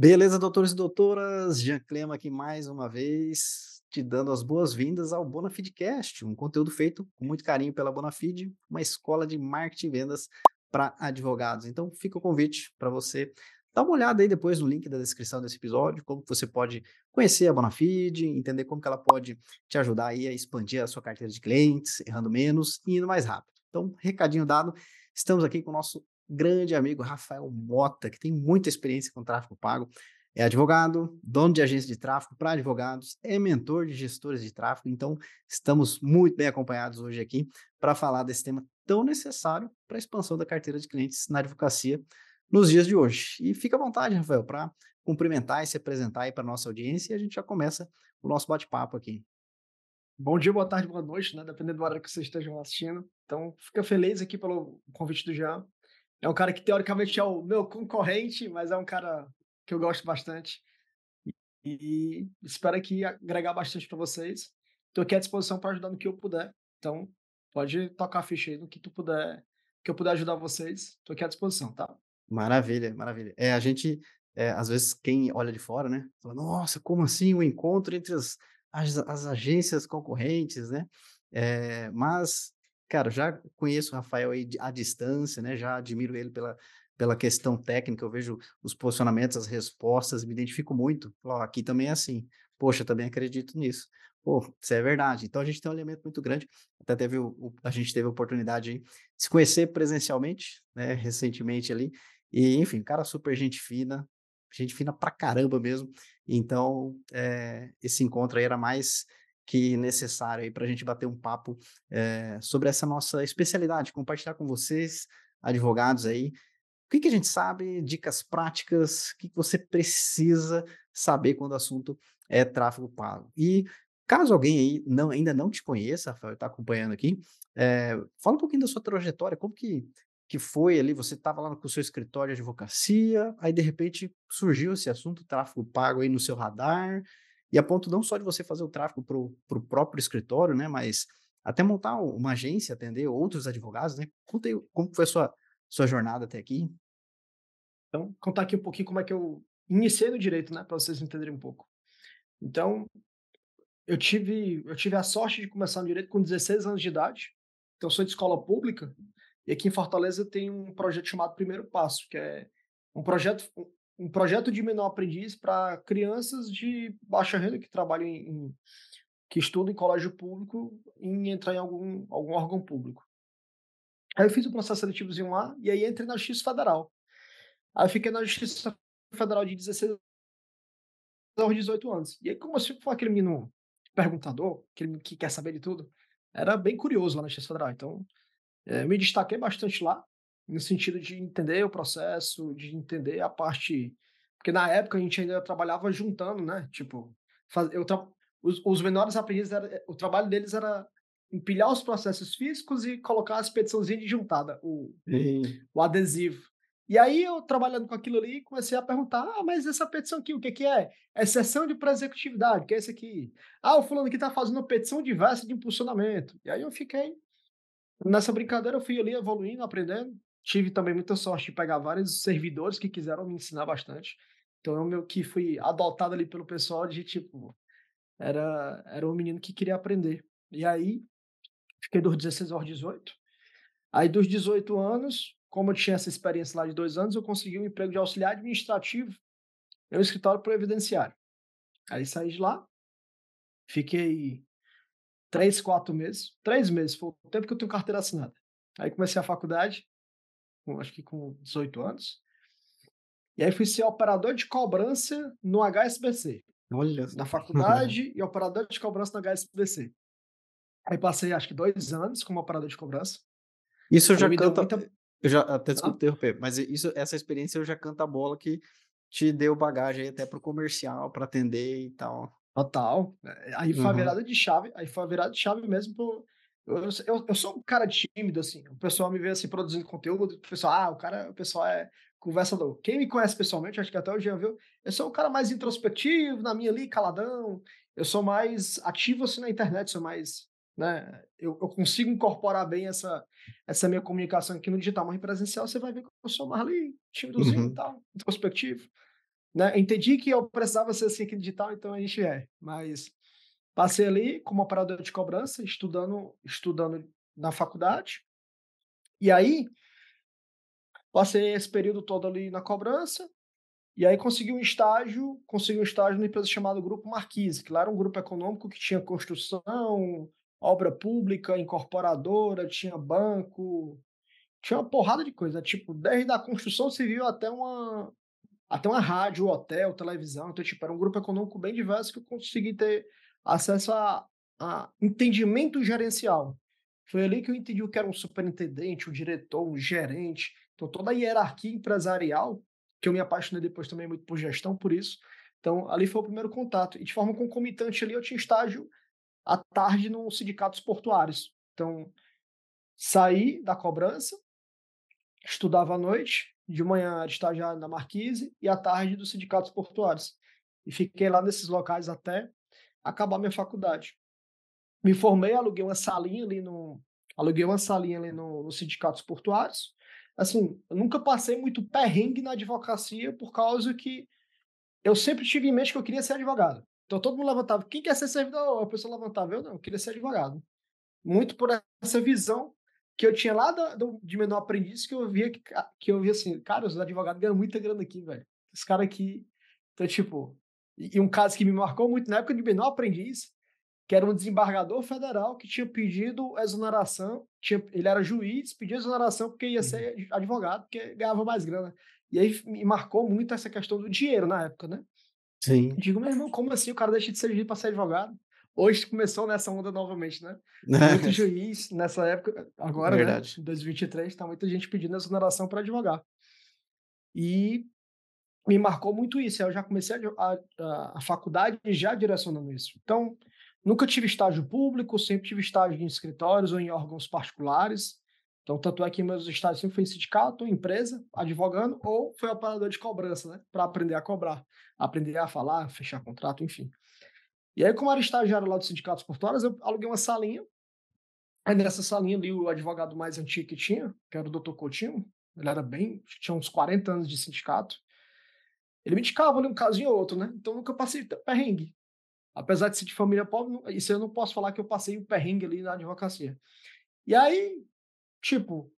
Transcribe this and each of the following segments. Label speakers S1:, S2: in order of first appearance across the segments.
S1: Beleza, doutores e doutoras? Jean Clema aqui mais uma vez, te dando as boas-vindas ao Bonafidcast, um conteúdo feito com muito carinho pela Bonafide, uma escola de marketing e vendas para advogados. Então, fica o convite para você dar uma olhada aí depois no link da descrição desse episódio, como você pode conhecer a Bonafide, entender como que ela pode te ajudar aí a expandir a sua carteira de clientes, errando menos e indo mais rápido. Então, recadinho dado, estamos aqui com o nosso grande amigo Rafael Mota, que tem muita experiência com tráfego pago. É advogado, dono de agência de tráfego para advogados, é mentor de gestores de tráfego, então estamos muito bem acompanhados hoje aqui para falar desse tema tão necessário para a expansão da carteira de clientes na advocacia nos dias de hoje. E fica à vontade, Rafael, para cumprimentar e se apresentar aí para nossa audiência e a gente já começa o nosso bate-papo aqui.
S2: Bom dia, boa tarde, boa noite, né? Dependendo do horário que vocês estejam assistindo. Então, fica feliz aqui pelo convite do Jean. É um cara que teoricamente é o meu concorrente, mas é um cara que eu gosto bastante. E, espero aqui agregar bastante para vocês. Estou aqui à disposição para ajudar no que eu puder. Então, pode tocar a ficha aí no que tu puder, que eu puder ajudar vocês. Estou aqui à disposição, tá?
S1: Maravilha, maravilha. É, a gente, é, às vezes, quem olha de fora, né? Fala, nossa, como assim o um encontro entre as, as, as, agências concorrentes, né? É, mas Cara, já conheço o Rafael aí à distância, né? Já admiro ele pela, pela questão técnica, eu vejo os posicionamentos, as respostas, me identifico muito. Ó, aqui também é assim. Poxa, também acredito nisso. Pô, isso é verdade. Então a gente tem um elemento muito grande. Até teve o, o, a gente teve a oportunidade de se conhecer presencialmente, né, recentemente ali. E, enfim, cara super gente fina, gente fina pra caramba mesmo. Então, é, esse encontro aí era mais que necessário aí para a gente bater um papo é, sobre essa nossa especialidade, compartilhar com vocês, advogados aí, o que, que a gente sabe, dicas práticas, o que, que você precisa saber quando o assunto é tráfego pago. E caso alguém aí não, ainda não te conheça, Rafael, está acompanhando aqui, é, fala um pouquinho da sua trajetória, como que, que foi ali, você estava lá com o seu escritório de advocacia, aí de repente surgiu esse assunto, tráfego pago aí no seu radar, e a ponto não só de você fazer o tráfego para o próprio escritório, né? Mas até montar uma agência, atender outros advogados, né? Conta aí como foi a sua, sua jornada até aqui.
S2: Então, contar aqui um pouquinho como é que eu iniciei no direito, né? Para vocês entenderem um pouco. Então, eu tive, eu tive a sorte de começar no direito com 16 anos de idade. Então, eu sou de escola pública. E aqui em Fortaleza tem um projeto chamado Primeiro Passo, que é um projeto, um projeto de menor aprendiz para crianças de baixa renda que trabalham em, que estudam em colégio público em entrar em algum, algum órgão público. Aí eu fiz o processo seletivozinho lá e aí entrei na Justiça Federal. Aí eu fiquei na Justiça Federal de 16 aos 18 anos. E aí, como eu sempre fui aquele menino perguntador, aquele que quer saber de tudo, era bem curioso lá na Justiça Federal. Então, é, me destaquei bastante lá no sentido de entender o processo, de entender a parte. Porque na época a gente ainda trabalhava juntando, né? Tipo, faz... eu tra... os, os menores aprendizes, era... o trabalho deles era empilhar os processos físicos e colocar as petiçãozinhas de juntada, o, o adesivo. E aí eu trabalhando com aquilo ali, comecei a perguntar: ah, mas essa petição aqui, o que, que é? É sessão de pré-executividade, que é esse aqui? Ah, o fulano aqui está fazendo uma petição diversa de impulsionamento. E aí eu fiquei. Nessa brincadeira eu fui ali evoluindo, aprendendo. Tive também muita sorte de pegar vários servidores que quiseram me ensinar bastante. Então eu meio que fui adotado ali pelo pessoal de tipo era era um menino que queria aprender. E aí fiquei dos 16 aos 18. Aí dos 18 anos, como eu tinha essa experiência lá de dois anos, eu consegui um emprego de auxiliar administrativo em um escritório previdenciário. Aí saí de lá, fiquei três, quatro meses, três meses, foi o tempo que eu tenho carteira assinada. Aí comecei a faculdade, acho que com 18 anos. E aí fui ser operador de cobrança no HSBC. Olha. Na faculdade e operador de cobrança no HSBC. Aí passei acho que dois anos como operador de cobrança.
S1: Isso já canta. Muita... Eu já até desculpa ah. interromper, mas isso, essa experiência eu já canta a bola que te deu bagagem até pro comercial, para atender e tal.
S2: Total. É, aí foi uhum. a virada de chave, aí foi a virada de chave mesmo pro, eu, eu, eu, sou um cara tímido, assim. O pessoal me vê assim produzindo conteúdo, o pessoal, ah, o cara, o pessoal é conversador. Quem me conhece pessoalmente, acho que até hoje já viu, eu sou um cara mais introspectivo, na minha ali, caladão. Eu sou mais ativo assim na internet, sou mais, né? Eu, eu consigo incorporar bem essa, essa minha comunicação aqui no digital, mas em presencial você vai ver que eu sou mais ali, tímidozinho uhum. e tal, introspectivo. né? Entendi que eu precisava ser assim aqui digital, então a gente é. Mas passei ali como operador de cobrança, estudando, estudando na faculdade. E aí passei esse período todo ali na cobrança. E aí consegui um estágio, consegui um estágio numa empresa chamada Grupo Marquise, que lá era um grupo econômico que tinha construção, obra pública, incorporadora, tinha banco, tinha uma porrada de coisa, tipo, desde a construção civil até uma, até uma rádio, hotel, televisão. Então, tipo, era um grupo econômico bem diverso que eu consegui ter acesso a, a entendimento gerencial. Foi ali que eu entendi o que era um superintendente, um diretor, um gerente. Então, toda a hierarquia empresarial, que eu me apaixonei depois também muito por gestão, por isso. Então, ali foi o primeiro contato. E de forma concomitante ali, eu tinha estágio à tarde nos sindicatos portuários. Então, saí da cobrança, estudava à noite, de manhã de estagiário na Marquise e à tarde dos sindicatos portuários. E fiquei lá nesses locais até acabar minha faculdade. Me formei, aluguei uma salinha ali no aluguei uma salinha ali no, nos sindicatos portuários. Assim, eu nunca passei muito perrengue na advocacia por causa que eu sempre tive em mente que eu queria ser advogado. Então todo mundo levantava, quem quer ser servidor? A pessoa levantava, eu não, eu queria ser advogado. Muito por essa visão que eu tinha lá do, de menor aprendiz que eu via que, que eu via assim, cara, os advogados ganham muita grana aqui, velho. Esse cara aqui. Então, tipo, e, e, um caso que me marcou muito na época de menor aprendiz, que era um desembargador federal que tinha pedido exoneração, tinha, ele era juiz, pediu exoneração porque ia ser uhum. advogado, porque ganhava mais grana. E aí me marcou muito essa questão do dinheiro na época, né?
S1: Sim.
S2: digo, meu irmão, como assim o cara deixa de ser juiz para ser advogado? Hoje começou nessa onda novamente, né? Muito juiz nessa época, agora, né, Verdade. né? Em 2023, tá muita gente pedindo exoneração para advogar. E me marcou muito isso. Eu já comecei a, a, a, faculdade já direcionando isso. Então, nunca tive estágio público, sempre tive estágio em escritórios ou em órgãos particulares. Então, tanto é que meus estágios sempre foi em sindicato, empresa, advogando, ou foi operador de cobrança, né? Para aprender a cobrar, aprender a falar, fechar contrato, enfim. E aí, como era estagiário lá dos sindicatos portuários, eu aluguei uma salinha. Aí nessa salinha ali, o advogado mais antigo que tinha, que era o doutor Coutinho, ele era bem, tinha uns 40 anos de sindicato. Ele me indicava ali um casinho ou outro, né? Então nunca passei perrengue. Apesar de ser de família pobre, isso eu não posso falar que eu passei o um perrengue ali na advocacia. E aí, tipo,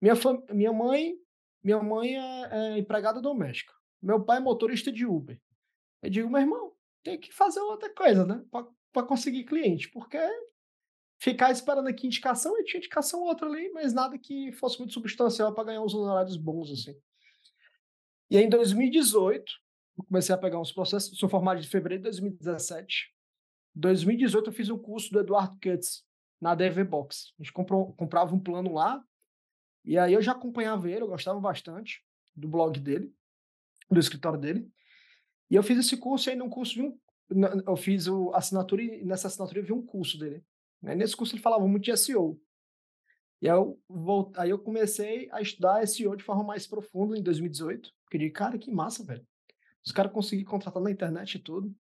S2: minha, minha mãe, minha mãe é, é empregada doméstica. Meu pai é motorista de Uber. Eu digo, meu irmão, tem que fazer outra coisa, né? Para conseguir cliente, porque ficar esperando aqui indicação, eu tinha indicação outra ali, mas nada que fosse muito substancial para ganhar uns honorários bons, assim. E aí, em 2018, comecei a pegar uns processos, sou formado de fevereiro de 2017. Em 2018, eu fiz um curso do Eduardo Kutz, na DV Box. A gente comprou, comprava um plano lá, e aí eu já acompanhava ele, eu gostava bastante do blog dele, do escritório dele. E eu fiz esse curso e aí num curso vi um, eu fiz o assinatura e nessa assinatura eu vi um curso dele. Né? Nesse curso ele falava muito de SEO. E aí eu, volt... aí eu comecei a estudar SEO de forma mais profunda em 2018. Porque eu cara, que massa, velho. Os caras conseguiram contratar na internet e tudo.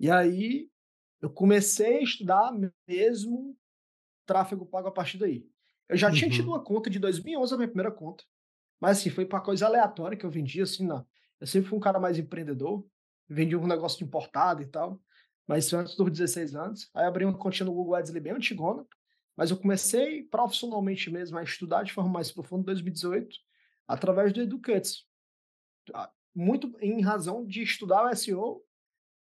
S2: E aí eu comecei a estudar mesmo tráfego pago a partir daí. Eu já uhum. tinha tido uhum. uma conta de 2011, a minha primeira conta. Mas assim, foi para coisa aleatória que eu vendia, assim, na, eu sempre fui um cara mais empreendedor, vendi um negócio de importado e tal, mas isso antes dos 16 anos. Aí abri uma continha no Google Ads bem antigona, mas eu comecei profissionalmente mesmo a estudar de forma mais profunda em 2018, através do Educates. Ah, muito em razão de estudar o SEO,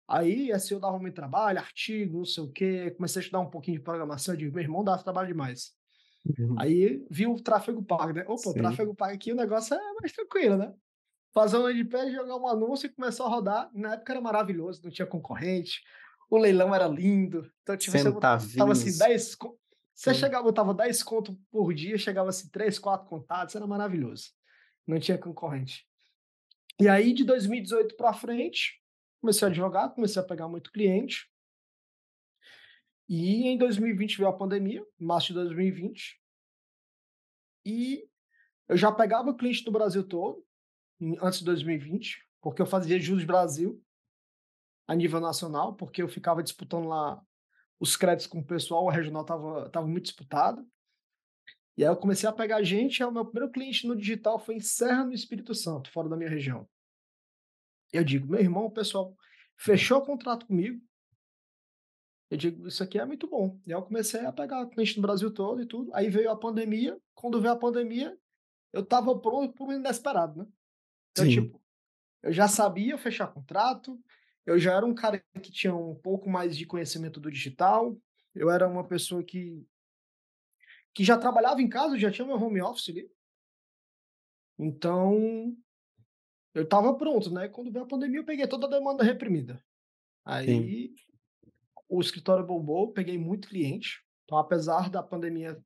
S2: aí SEO dava muito trabalho, artigo, não sei o quê, comecei a estudar um pouquinho de programação, eu digo, meu irmão dava trabalho demais. Uhum. Aí vi o tráfego pago, né? Opa, Sim. o tráfego pago aqui, o negócio é mais tranquilo, né? fazer um landing jogar um anúncio e começou a rodar. Na época era maravilhoso, não tinha concorrente, o leilão era lindo. Então, tipo, você botava assim 10. Você Sim. chegava, botava 10 conto por dia, chegava assim 3, 4 contados, era maravilhoso. Não tinha concorrente. E aí, de 2018 para frente, comecei a advogar, comecei a pegar muito cliente. E em 2020 veio a pandemia, março de 2020. E eu já pegava cliente do Brasil todo, antes de 2020, porque eu fazia Juros Brasil a nível nacional, porque eu ficava disputando lá os créditos com o pessoal, o regional estava tava muito disputado. E aí eu comecei a pegar gente, aí o meu primeiro cliente no digital foi em Serra no Espírito Santo, fora da minha região. Eu digo, meu irmão, o pessoal fechou o contrato comigo. Eu digo, isso aqui é muito bom. E aí eu comecei a pegar cliente no Brasil todo e tudo. Aí veio a pandemia. Quando veio a pandemia, eu estava pronto por um inesperado, né? Então,
S1: Sim.
S2: tipo, eu já sabia fechar contrato, eu já era um cara que tinha um pouco mais de conhecimento do digital, eu era uma pessoa que que já trabalhava em casa, já tinha meu home office ali. Então, eu estava pronto, né? Quando veio a pandemia, eu peguei toda a demanda reprimida.
S1: Sim.
S2: Aí o escritório bombou, peguei muito cliente. Então, apesar da pandemia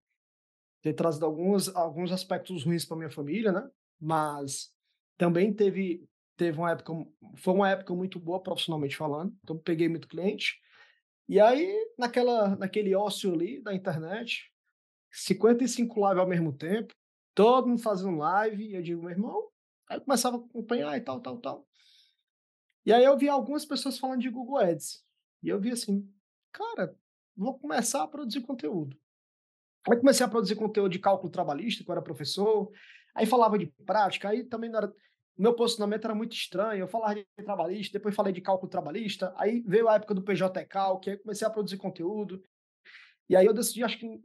S2: ter trazido alguns, alguns aspectos ruins para minha família, né? Mas também teve, teve uma época, foi uma época muito boa profissionalmente falando. Então, peguei muito cliente. E aí, naquela, naquele ócio ali da internet, 55 lives ao mesmo tempo, todo mundo fazendo live, e eu digo, meu irmão, aí eu começava a acompanhar e tal, tal, tal. E aí eu vi algumas pessoas falando de Google Ads. E eu vi assim, cara, vou começar a produzir conteúdo. Aí comecei a produzir conteúdo de cálculo trabalhista, que eu era professor, aí falava de prática, aí também não era. Meu posicionamento era muito estranho, eu falava de trabalhista, depois falei de cálculo trabalhista, aí veio a época do PJ Calc, aí comecei a produzir conteúdo. E aí eu decidi, acho que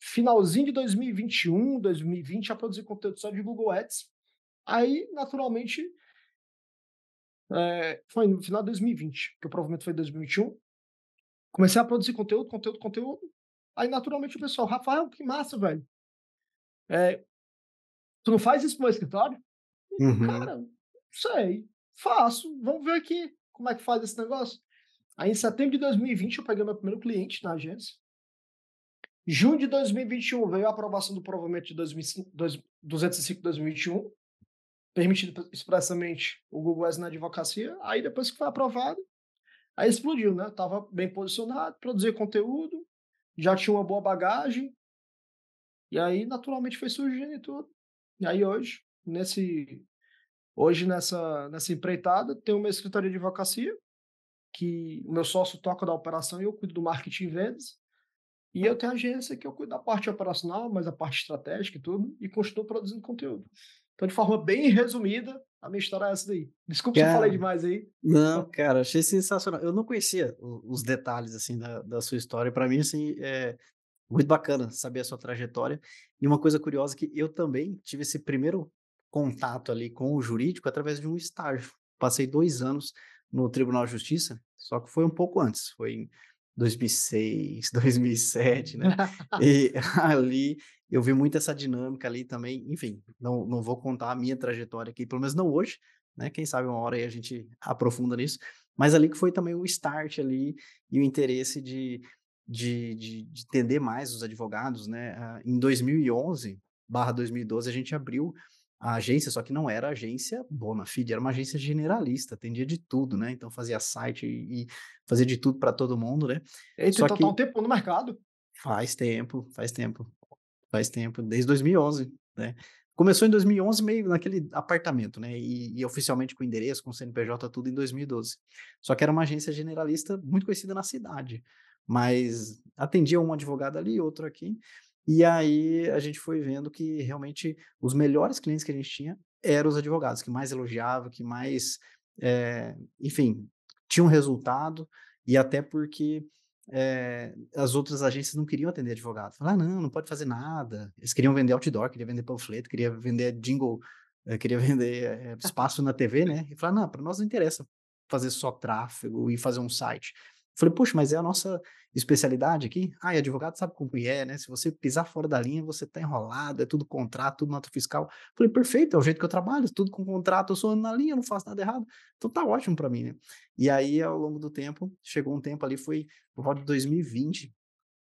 S2: finalzinho de 2021, 2020, a produzir conteúdo só de Google Ads. Aí, naturalmente, é, foi no final de 2020, que provavelmente foi 2021. Comecei a produzir conteúdo, conteúdo, conteúdo. Aí, naturalmente, o pessoal, Rafael, que massa, velho. É, tu não faz isso no meu escritório?
S1: Uhum.
S2: Cara, sei, faço. Vamos ver aqui como é que faz esse negócio. Aí, em setembro de 2020, eu peguei meu primeiro cliente na agência. Junho de 2021 veio a aprovação do provimento de 205-2021, permitido expressamente o Google Ads na advocacia. Aí depois que foi aprovado, aí explodiu, né? Tava bem posicionado, produzia conteúdo, já tinha uma boa bagagem, e aí naturalmente foi surgindo e tudo. E aí hoje, nesse hoje nessa nessa empreitada, tem meu escritório de advocacia, que o meu sócio toca da operação e eu cuido do marketing e vendas. E eu tenho a agência que eu cuido da parte operacional, mas a parte estratégica e tudo, e continuo produzindo conteúdo. Então, de forma bem resumida, a minha história é essa daí. Desculpa se eu falei demais aí.
S1: Não, cara, achei sensacional. Eu não conhecia os detalhes, assim, da, da sua história. Para mim, assim, é muito bacana saber a sua trajetória. E uma coisa curiosa é que eu também tive esse primeiro contato ali com o jurídico através de um estágio. Passei dois anos no Tribunal de Justiça, só que foi um pouco antes. Foi em 2006, 2007, né? e ali eu vi muito essa dinâmica ali também. Enfim, não, não vou contar a minha trajetória aqui, pelo menos não hoje, né? Quem sabe uma hora aí a gente aprofunda nisso. Mas ali que foi também o start ali e o interesse de, de, de, de entender mais os advogados, né? Uh, em 2011 barra 2012 a gente abriu a agência, só que não era agência Bonafide, era uma agência generalista, atendia de tudo, né? Então fazia site e, e fazia de tudo para todo mundo, né?
S2: Eita, só então que tá um tempo no mercado.
S1: Faz tempo, faz tempo, faz tempo, desde 2011, né? Começou em 2011 meio naquele apartamento, né? E, e, oficialmente com endereço, com CNPJ, tudo em 2012. Só que era uma agência generalista muito conhecida na cidade, mas atendia um advogado ali, outro aqui. E aí a gente foi vendo que realmente os melhores clientes que a gente tinha eram os advogados, que mais elogiavam, que mais, é, enfim, tinham resultado, e até porque é, as outras agências não queriam atender advogado. Falaram, ah, não, não pode fazer nada. Eles queriam vender outdoor, queriam vender panfleto, queriam vender jingle, é, queria vender espaço na TV, né? E falaram, não, para nós não interessa fazer só tráfego e fazer um site. Falei, poxa, mas é a nossa especialidade aqui? Ah, e advogado sabe como é, né? Se você pisar fora da linha, você tá enrolado, é tudo contrato, tudo nota fiscal. Falei, perfeito, é o jeito que eu trabalho, tudo com contrato, eu sou na linha, não faço nada errado. Então tá ótimo para mim, né? E aí, ao longo do tempo, chegou um tempo ali, foi por volta de 2020,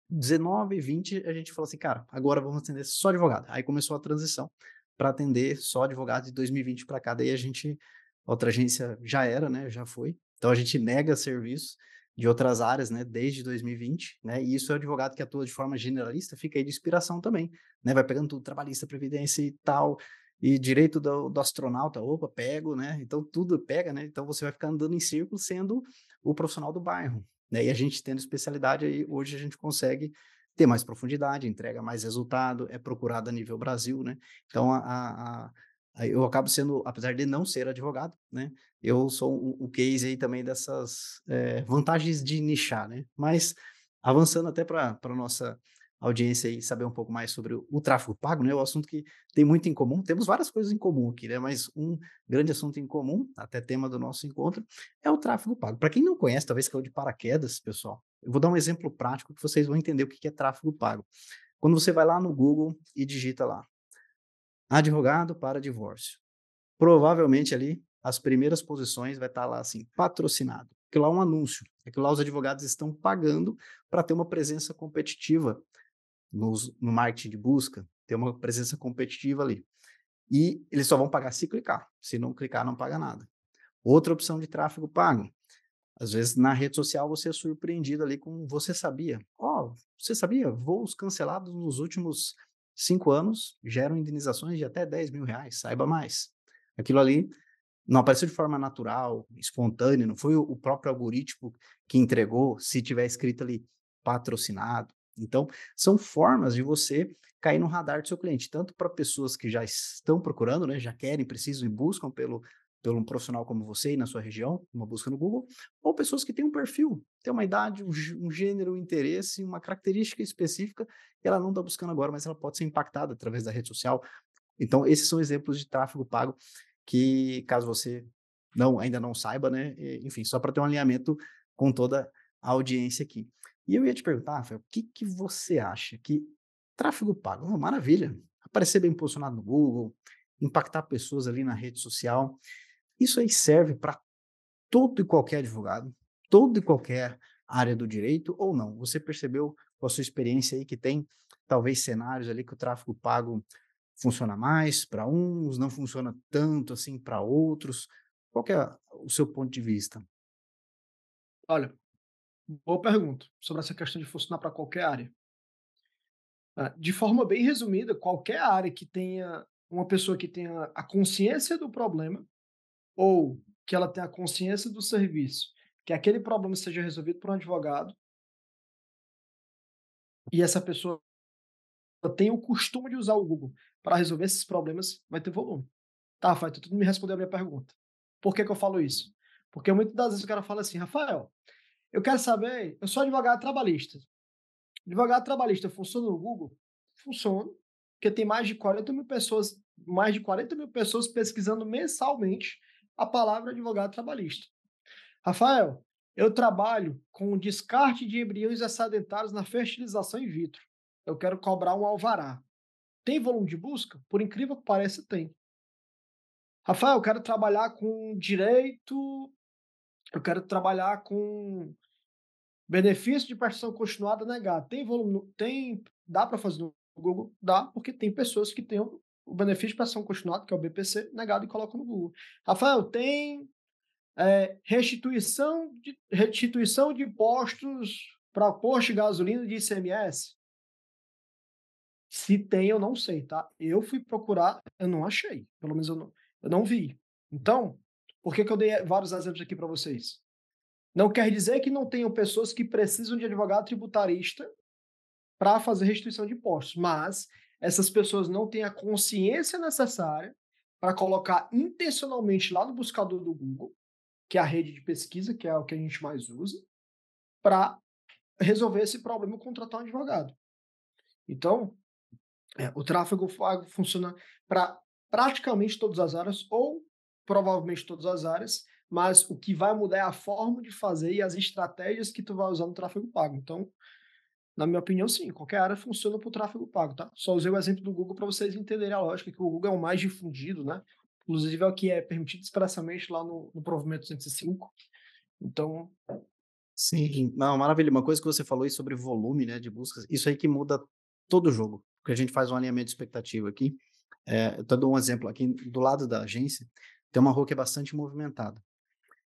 S1: 19 e 20, a gente falou assim, cara, agora vamos atender só advogado. Aí começou a transição para atender só advogado de 2020 para cá. Daí a gente, outra agência já era, né? Já foi. Então a gente nega serviço de outras áreas, né, desde 2020, né, e isso é o advogado que atua de forma generalista, fica aí de inspiração também, né, vai pegando tudo, trabalhista, previdência e tal, e direito do, do, astronauta, opa, pego, né, então tudo pega, né, então você vai ficar andando em círculo sendo o profissional do bairro, né, e a gente tendo especialidade aí, hoje a gente consegue ter mais profundidade, entrega mais resultado, é procurado a nível Brasil, né? Então, a, a, a, eu acabo sendo, apesar de não ser advogado, né? Eu sou o, case aí também dessas é, vantagens de nichar, né? Mas avançando até para a nossa audiência aí saber um pouco mais sobre o, o tráfego pago, né? O assunto que tem muito em comum. Temos várias coisas em comum aqui, né? Mas um grande assunto em comum, até tema do nosso encontro, é o tráfego pago. Para quem não conhece, talvez caiu de paraquedas, pessoal. Eu vou dar um exemplo prático que vocês vão entender o que é tráfego pago. Quando você vai lá no Google e digita lá advogado para divórcio, provavelmente ali as primeiras posições vai estar lá assim patrocinado. Aquilo lá é um anúncio. Aquilo lá os advogados estão pagando para ter uma presença competitiva nos, no marketing de busca, ter uma presença competitiva ali. E eles só vão pagar se clicar. Se não clicar, não paga nada. Outra opção de tráfego pago. Às vezes, na rede social, você é surpreendido ali com você sabia. Ó, oh, você sabia? Voos cancelados nos últimos cinco anos geram indenizações de até 10 mil reais. Saiba mais. Aquilo ali não apareceu de forma natural, espontânea, não foi o próprio algoritmo que entregou, se tiver escrito ali patrocinado. Então, são formas de você cair no radar do seu cliente, tanto para pessoas que já estão procurando, né, já querem, precisam e buscam pelo, pelo um profissional como você e na sua região, uma busca no Google, ou pessoas que têm um perfil, têm uma idade, um, gênero, um interesse, uma característica específica que ela não está buscando agora, mas ela pode ser impactada através da rede social. Então, esses são exemplos de tráfego pago que, caso você não ainda não saiba, né, enfim, só para ter um alinhamento com toda a audiência aqui. E eu ia te perguntar, Rafael, o que, que você acha que tráfego pago, oh, maravilha, aparecer bem posicionado no Google, impactar pessoas ali na rede social, isso aí serve para todo e qualquer advogado, todo e qualquer área do direito ou não? Você percebeu com a sua experiência aí que tem talvez cenários ali que o tráfego pago funciona mais para uns, não funciona tanto assim para outros? Qual é o seu ponto de vista?
S2: Olha, Boa pergunta sobre essa questão de funcionar para qualquer área. Ah, de forma bem resumida, qualquer área que tenha uma pessoa que tenha a consciência do problema ou que ela tenha a consciência do serviço, que aquele problema seja resolvido por um advogado e essa pessoa tem o costume de usar o Google para resolver esses problemas, vai ter volume. Tá, Rafael, tu me respondeu a minha pergunta. Por que, que eu falo isso? Porque muitas das vezes o cara fala assim, Rafael, eu quero saber, eu sou advogado trabalhista. Advogado trabalhista funciona no Google? Funciona, porque tem mais de 40 mil pessoas, mais de 40 mil pessoas pesquisando mensalmente a palavra advogado trabalhista. Rafael, eu trabalho com descarte de embriões excedentários na fertilização in vitro. Eu quero cobrar um alvará. Tem volume de busca? Por incrível que pareça, tem. Rafael, eu quero trabalhar com direito, eu quero trabalhar com Benefício de participação continuada negado. Tem volume, tem, dá para fazer no Google? Dá, porque tem pessoas que têm o benefício de participação continuada, que é o BPC, negado e colocam no Google. Rafael, tem é, restituição, de, restituição de impostos para posto de gasolina de ICMS? Se tem, eu não sei, tá? Eu fui procurar, eu não achei. Pelo menos eu não, eu não vi. Então, por que, que eu dei vários exemplos aqui para vocês? Não quer dizer que não tenham pessoas que precisam de advogado tributarista para fazer restituição de impostos, mas essas pessoas não têm a consciência necessária para colocar intencionalmente lá no buscador do Google, que é a rede de pesquisa, que é o que a gente mais usa, para resolver esse problema contratar um advogado. Então, é, o tráfego funciona para praticamente todas as áreas, ou provavelmente todas as áreas, mas o que vai mudar é a forma de fazer e as estratégias que tu vai usar no tráfego pago. Então, na minha opinião, sim, qualquer área funciona para o tráfego pago, tá? Só usei o exemplo do Google para vocês entenderem a lógica, que o Google é o mais difundido, né? Inclusive é o que é permitido expressamente lá no, no provimento 205. Então.
S1: Sim, não, maravilha. Uma coisa que você falou aí sobre volume né, de buscas, isso aí que muda todo o jogo, porque a gente faz um alinhamento de expectativa aqui. É, eu estou dando um exemplo aqui do lado da agência, tem uma rua que é bastante movimentada.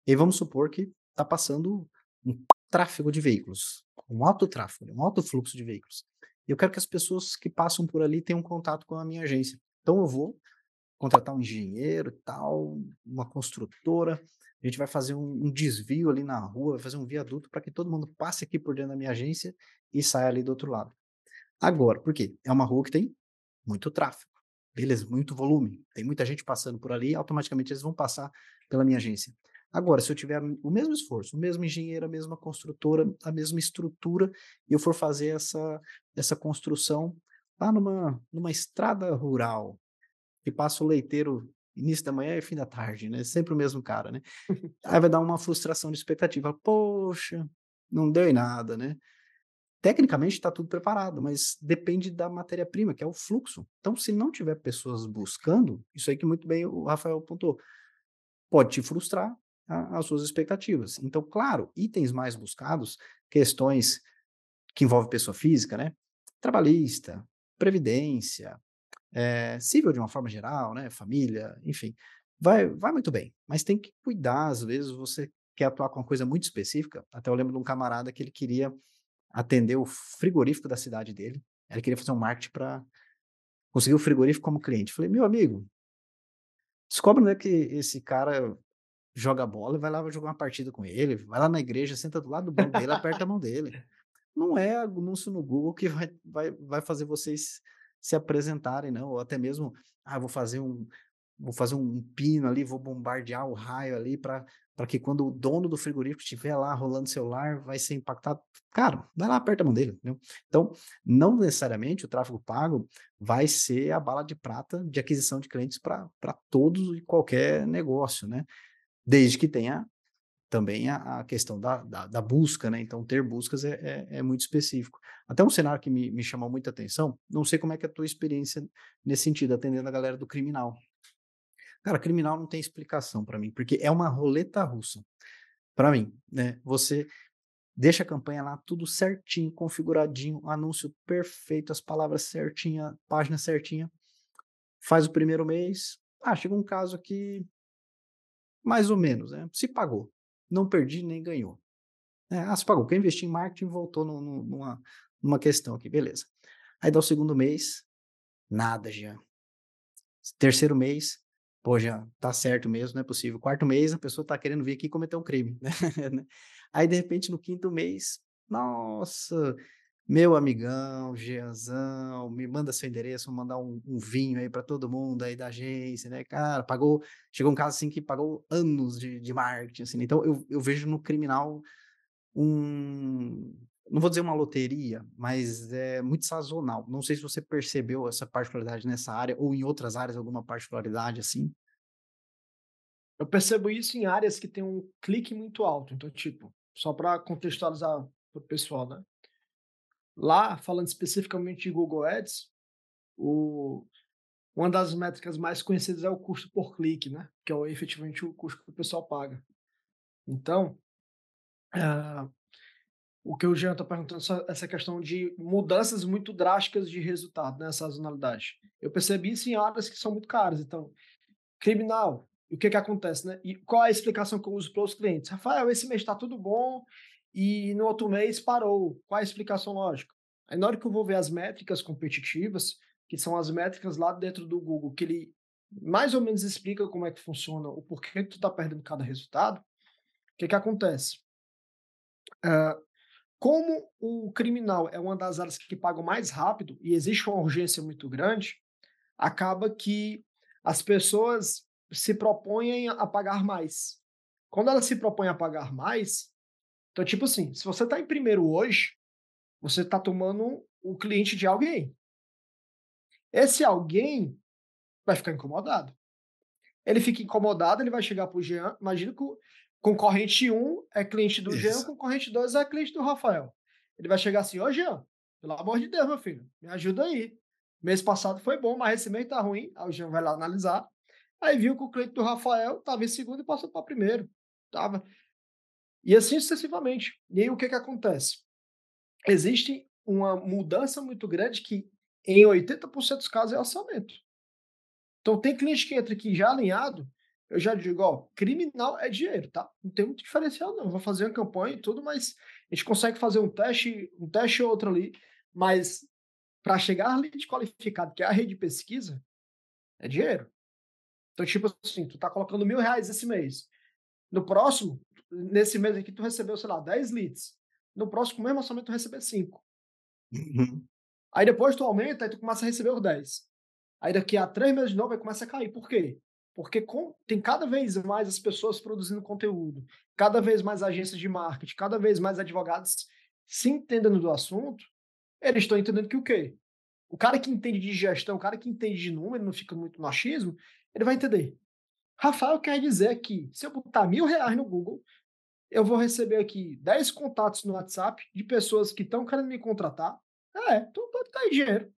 S1: E vamos supor que está passando um tráfego de veículos, um alto tráfego, um alto fluxo de veículos. E eu quero que as pessoas que passam por ali tenham contato com a minha agência. Então eu vou contratar um engenheiro tal, uma construtora, a gente vai fazer um, um desvio ali na rua, vai fazer um viaduto para que todo mundo passe aqui por dentro da minha agência e saia ali do outro lado. Agora, por quê? É uma rua que tem muito tráfego. Beleza, muito volume. Tem muita gente passando por ali, automaticamente eles vão passar pela minha agência. Agora, se eu tiver o mesmo esforço, o mesmo engenheiro, a mesma construtora, a mesma estrutura, e eu for fazer essa, essa construção lá numa, numa estrada rural, que passa o leiteiro início da manhã e fim da tarde, né? Sempre o mesmo cara, né? Aí vai dar uma frustração de expectativa. Poxa, não deu em nada, né? Tecnicamente está tudo preparado, mas depende da matéria-prima, que é o fluxo. Então, se não tiver pessoas buscando, isso aí que muito bem o Rafael apontou, pode te frustrar a, as suas expectativas. Então, claro, itens mais buscados, questões que envolvem pessoa física, né? Trabalhista, previdência, é, civil de uma forma geral, né? Família, enfim, vai, vai muito bem. Mas tem que cuidar, às vezes você quer atuar com uma coisa muito específica. Até eu lembro de um camarada que ele queria atender o frigorífico da cidade dele. Ele queria fazer um marketing para conseguir o frigorífico como cliente. Falei, meu amigo, descobre né, que esse cara joga bola, vai lá jogar uma partida com ele, vai lá na igreja, senta do lado do banco dele, aperta a mão dele. Não é anúncio no Google que vai, vai, vai fazer vocês se apresentarem, não, ou até mesmo, ah, vou fazer um, vou fazer um pino ali, vou bombardear o raio ali para para que quando o dono do frigorífico estiver lá rolando celular, vai ser impactado. Cara, vai lá, aperta a mão dele. Entendeu? Então, não necessariamente o tráfego pago vai ser a bala de prata de aquisição de clientes para todos e qualquer negócio, né? Desde que tenha também a, a questão da, da, da, busca, né? Então, ter buscas é, é, é, muito específico. Até um cenário que me, me chamou muita atenção, não sei como é que é a tua experiência nesse sentido, atendendo a galera do criminal. Cara, criminal não tem explicação para mim, porque é uma roleta russa. Para mim, né? Você deixa a campanha lá tudo certinho, configuradinho, anúncio perfeito, as palavras certinha, página certinha. Faz o primeiro mês, ah, chegou um caso aqui mais ou menos, né? Se pagou, não perdi nem ganhou. É, ah, se pagou, quem investiu em marketing voltou no, no, numa, numa questão aqui, beleza. Aí dá o segundo mês, nada, Jean. Terceiro mês, pô, já tá certo mesmo, não é possível. Quarto mês, a pessoa tá querendo vir aqui cometer um crime, né? Aí, de repente, no quinto mês, nossa, meu amigão, Gianzão, me manda seu endereço, vou mandar um, um vinho aí para todo mundo aí da agência, né? Cara, pagou, chegou um caso assim que pagou anos de, de marketing, assim. Né? Então, eu, eu vejo no criminal um, não vou dizer uma loteria, mas é muito sazonal. Não sei se você percebeu essa particularidade nessa área ou em outras áreas alguma particularidade assim.
S2: Eu percebo isso em áreas que tem um clique muito alto. Então, tipo, só para contextualizar para o pessoal, né? Lá, falando especificamente de Google Ads, o, uma das métricas mais conhecidas é o custo por clique, né? Que é efetivamente o custo que o pessoal paga. Então, uh, o que o Jean está perguntando, essa questão de mudanças muito drásticas de resultado, né, sazonalidade. Eu percebi isso em áreas que são muito caras. Então, criminal, o que que acontece, né? E qual é a explicação que eu uso para os clientes? Rafael, esse mês está tudo bom e no outro mês parou. Qual é a explicação lógica? Aí na hora que eu vou ver as métricas competitivas, que são as métricas lá dentro do Google, que ele mais ou menos explica como é que funciona, o porquê que tu está perdendo cada resultado, o que que acontece? Uh, como o criminal é uma das áreas que pagam mais rápido e existe uma urgência muito grande, acaba que as pessoas se propõem a pagar mais. Quando elas se propõem a pagar mais, então, tipo assim, se você está em primeiro hoje, você está tomando o cliente de alguém. Esse alguém vai ficar incomodado. Ele fica incomodado, ele vai chegar para o Jean. Imagina que Concorrente 1 é cliente do Isso. Jean, concorrente 2 é cliente do Rafael. Ele vai chegar assim, ô Jean, pelo amor de Deus, meu filho, me ajuda aí. Mês passado foi bom, mas esse mês tá ruim. Aí o Jean vai lá analisar. Aí viu que o cliente do Rafael estava em segundo e passou para primeiro. Tava. E assim sucessivamente. E aí o que que acontece? Existe uma mudança muito grande que em 80% dos casos é orçamento. Então tem cliente que entra aqui já alinhado, eu já digo, ó, criminal é dinheiro, tá? Não tem muito diferencial, não. Vou fazer uma campanha e tudo, mas a gente consegue fazer um teste, um teste ou outro ali, mas para chegar a lead qualificado, que é a rede de pesquisa, é dinheiro. Então, tipo assim, tu tá colocando mil reais esse mês. No próximo, nesse mês aqui, tu recebeu, sei lá, 10 leads. No próximo, mesmo orçamento, tu receber 5.
S1: Uhum.
S2: Aí depois tu aumenta, aí tu começa a receber os 10. Aí daqui a três meses de novo, aí começa a cair. Por quê? Porque com, tem cada vez mais as pessoas produzindo conteúdo, cada vez mais agências de marketing, cada vez mais advogados se entendendo do assunto, eles estão entendendo que o quê? O cara que entende de gestão, o cara que entende de número, não fica muito no achismo, ele vai entender. Rafael quer dizer que se eu botar mil reais no Google, eu vou receber aqui 10 contatos no WhatsApp de pessoas que estão querendo me contratar. É, então pode cair dinheiro.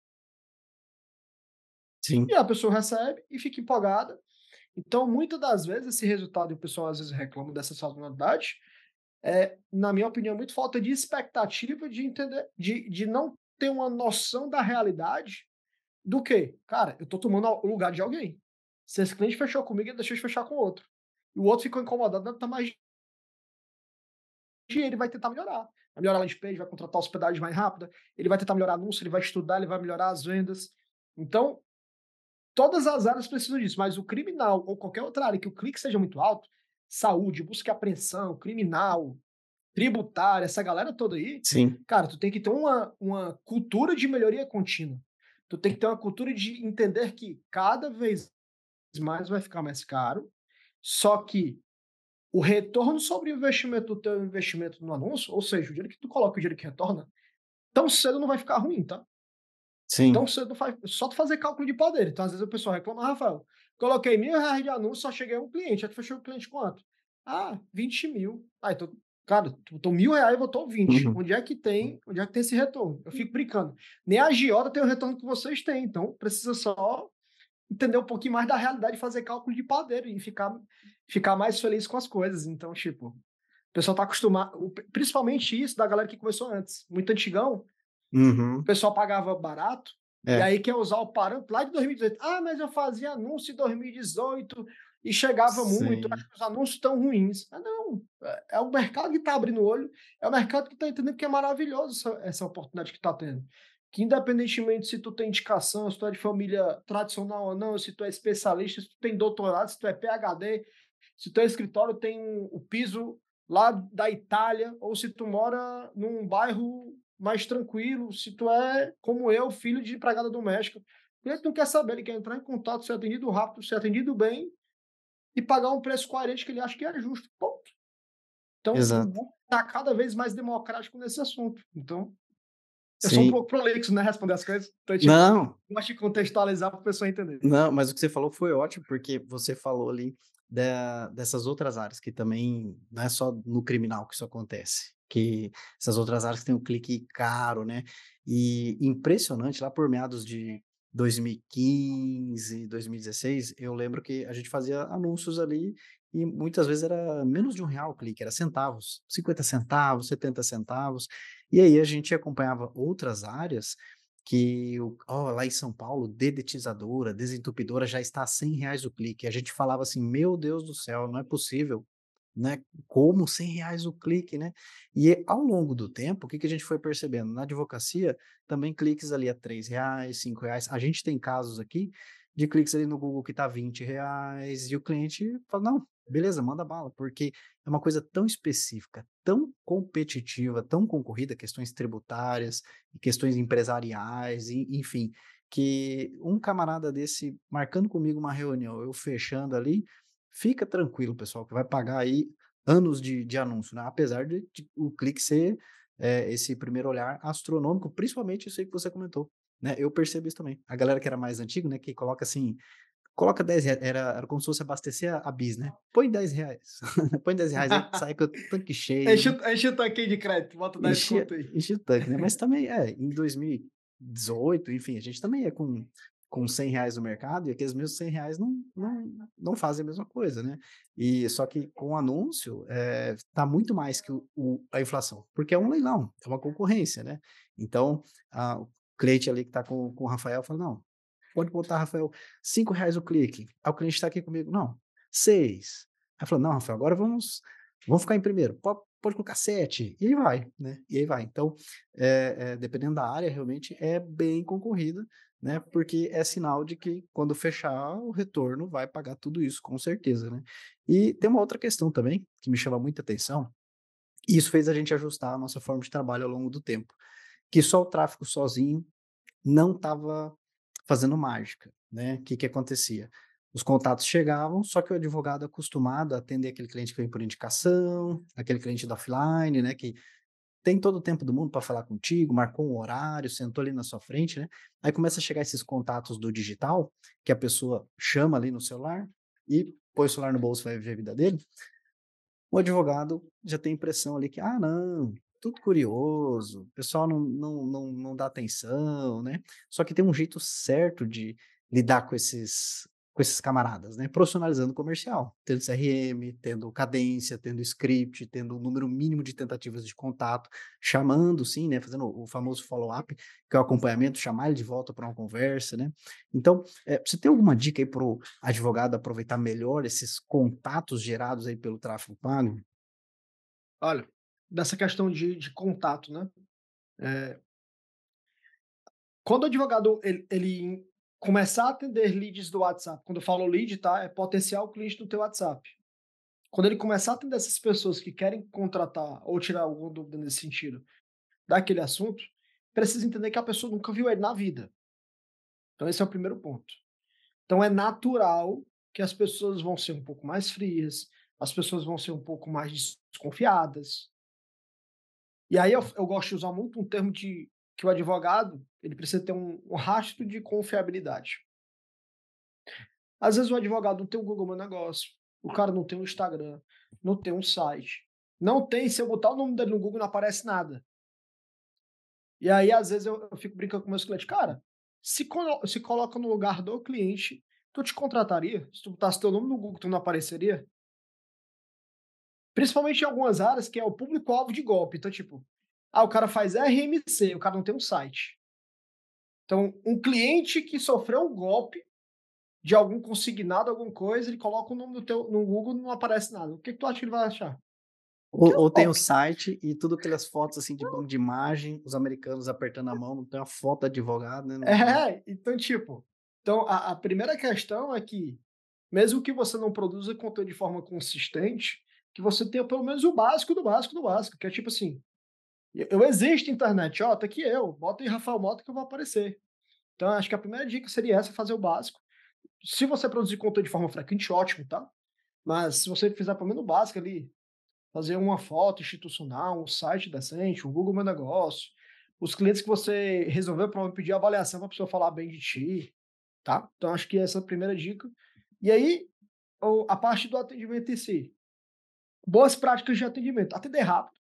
S1: Sim.
S2: E a pessoa recebe e fica empolgada. Então, muitas das vezes, esse resultado, e o pessoal às vezes reclama dessa sazonalidade, é, na minha opinião, muito falta de expectativa de entender, de, de não ter uma noção da realidade do que, cara, eu tô tomando o lugar de alguém. Se esse cliente fechou comigo, ele deixou de fechar com outro. E o outro ficou incomodado, não tá mais dinheiro, ele vai tentar melhorar. Vai melhorar a landing page, vai contratar hospedagem mais rápida, ele vai tentar melhorar anúncio, ele vai estudar, ele vai melhorar as vendas. Então, todas as áreas precisam disso, mas o criminal ou qualquer outra área que o clique seja muito alto, saúde, busca e apreensão, criminal, tributária, essa galera toda aí,
S1: Sim.
S2: cara, tu tem que ter uma, uma cultura de melhoria contínua. Tu tem que ter uma cultura de entender que cada vez mais vai ficar mais caro, só que o retorno sobre o investimento do teu investimento no anúncio, ou seja, o dinheiro que tu coloca, o dinheiro que retorna, tão cedo não vai ficar ruim, tá?
S1: Sim.
S2: Tão cedo faz, só tu fazer cálculo de poder. Então, às vezes o pessoal reclama, ah, Rafael, coloquei mil reais de anúncio, só cheguei a um cliente. Aí tu fechou o cliente quanto? Ah, 20 mil. Ah, então Cara, tu botou mil reais e botou 20. Uhum. Onde é que tem? Onde é que tem esse retorno? Eu fico brincando. Nem a Giota tem o retorno que vocês têm, então precisa só entender um pouquinho mais da realidade, fazer cálculo de padeiro e ficar, ficar mais feliz com as coisas. Então, tipo, o pessoal tá acostumado, principalmente isso da galera que começou antes, muito antigão,
S1: uhum.
S2: o pessoal pagava barato, é. e aí quer usar o parâmetro lá de 2018. Ah, mas eu fazia anúncio em 2018, e chegava Sim. muito, acho que os anúncios tão ruins. Ah, não, é, é o mercado que está abrindo o olho, é o mercado que está entendendo que é maravilhoso essa, essa oportunidade que está tendo. Que independentemente se tu tem indicação, se tu é de família tradicional ou não, se tu é especialista, se tu tem doutorado, se tu é PhD, se tu é escritório, tem o piso lá da Itália, ou se tu mora num bairro mais tranquilo, se tu é, como eu, filho de empregada doméstica. O cliente não quer saber, ele quer entrar em contato, ser atendido rápido, ser atendido bem e pagar um preço coerente que ele acha que é justo. Ponto. Então, está cada vez mais democrático nesse assunto. Então, eu Sim. sou um pouco prolixo, né? Responder as coisas.
S1: Então, tipo, não.
S2: Gosto de contextualizar para a pessoa entender.
S1: Não, mas o que você falou foi ótimo, porque você falou ali da, dessas outras áreas que também não é só no criminal que isso acontece. Que essas outras áreas tem um clique caro, né? E impressionante, lá por meados de 2015, 2016, eu lembro que a gente fazia anúncios ali e muitas vezes era menos de um real o clique, era centavos, 50 centavos, 70 centavos. E aí a gente acompanhava outras áreas que oh, lá em São Paulo, dedetizadora, desentupidora já está a 100 reais o clique. A gente falava assim, meu Deus do céu, não é possível né? Como 100 reais o clique, né? E ao longo do tempo, o que, que a gente foi percebendo? Na advocacia, também cliques ali a 3 reais, 5 reais. A gente tem casos aqui de cliques ali no Google que tá 20 reais e o cliente fala, não, beleza, manda bala, porque é uma coisa tão específica, tão competitiva, tão concorrida, questões tributárias, questões empresariais, enfim, que um camarada desse marcando comigo uma reunião, eu fechando ali, fica tranquilo, pessoal, que vai pagar aí anos de, de anúncio, né? Apesar de, de o clique ser é, esse primeiro olhar astronômico, principalmente isso aí que você comentou, né? Eu percebo isso também. A galera que era mais antigo, né? Que coloca assim, coloca 10 reais, era, era como se fosse abastecer a, a bis, né? Põe 10 reais, põe 10 reais aí, sai com o tanque cheio.
S2: Enche, né? enche o tanque de crédito, bota 10 enche, conto aí.
S1: Enche o tanque, né? Mas também, é, em 2018, enfim, a gente também é com com 100 reais no mercado e aqueles mesmos 100 reais não, não, não fazem a mesma coisa, né? E só que com anúncio é, tá muito mais que o, o, a inflação, porque é um leilão, é uma concorrência, né? Então, a, o cliente ali que está com, com o Rafael fala, não, pode botar, Rafael, 5 reais o clique. Aí o cliente está aqui comigo, não, 6. Aí falou, não, Rafael, agora vamos, vamos ficar em primeiro, pode, pode colocar 7. E aí vai, né? E aí vai. Então, é, é, dependendo da área, realmente é bem concorrida, né? Porque é sinal de que quando fechar, o retorno vai pagar tudo isso, com certeza, né? E tem uma outra questão também que me chama muita atenção, e isso fez a gente ajustar a nossa forma de trabalho ao longo do tempo, que só o tráfego sozinho não estava fazendo mágica, né? O que que acontecia? Os contatos chegavam, só que o advogado acostumado a atender aquele cliente que vem por indicação, aquele cliente da offline, né, que tem todo o tempo do mundo para falar contigo, marcou um horário, sentou ali na sua frente, né? Aí começa a chegar esses contatos do digital, que a pessoa chama ali no celular e põe o celular no bolso e vai viver a vida dele. O advogado já tem impressão ali que, ah, não, tudo curioso, o pessoal não, não, não, não dá atenção, né? Só que tem um jeito certo de lidar com esses com esses camaradas, né? Profissionalizando o comercial, tendo CRM, tendo cadência, tendo script, tendo um número mínimo de tentativas de contato, chamando, sim, né? Fazendo o famoso follow-up, que é o acompanhamento, chamar ele de volta para uma conversa, né? Então, é, você tem alguma dica aí para o advogado aproveitar melhor esses contatos gerados aí pelo tráfego pago?
S2: Olha, dessa questão de, de contato, né? É, quando o advogado ele, ele começar a atender leads do WhatsApp. Quando eu falo lead, tá? É potencial cliente do teu WhatsApp. Quando ele começar a atender essas pessoas que querem contratar ou tirar alguma dúvida nesse sentido daquele assunto, precisa entender que a pessoa nunca viu ele na vida. Então esse é o primeiro ponto. Então é natural que as pessoas vão ser um pouco mais frias, as pessoas vão ser um pouco mais desconfiadas. E aí eu, eu gosto de usar muito um termo de que o advogado ele precisa ter um, um rastro de confiabilidade. Às vezes o advogado não tem o Google Meu Negócio, o cara não tem um Instagram, não tem um site, não tem, se eu botar o nome dele no Google não aparece nada. E aí, às vezes, eu, eu fico brincando com meus clientes, cara, se, colo se coloca no lugar do cliente, tu te contrataria? Se tu botasse teu nome no Google, tu não apareceria? Principalmente em algumas áreas que é o público-alvo de golpe. Então, tipo, ah, o cara faz RMC, o cara não tem um site. Então, um cliente que sofreu um golpe de algum consignado, alguma coisa, ele coloca o nome do teu no Google não aparece nada. O que, que tu acha que ele vai achar?
S1: Ou, ou tem o site e tudo aquelas fotos assim de banco de imagem, os americanos apertando a mão, não tem uma foto de advogado, né? Não,
S2: é, então, tipo, então a, a, primeira questão é que, mesmo que você não produza conteúdo de forma consistente, que você tenha pelo menos o básico do básico do básico, que é tipo assim, eu existo internet, ó, tá aqui eu, bota aí Rafael Mota que eu vou aparecer. Então, acho que a primeira dica seria essa, fazer o básico. Se você produzir conteúdo de forma frequente, ótimo, tá? Mas se você fizer pelo menos o básico ali, fazer uma foto institucional, um site decente, um Google Meu Negócio, os clientes que você resolveu para pedir avaliação para a pessoa falar bem de ti, tá? Então, acho que essa é a primeira dica. E aí, a parte do atendimento em si. Boas práticas de atendimento. Atender rápido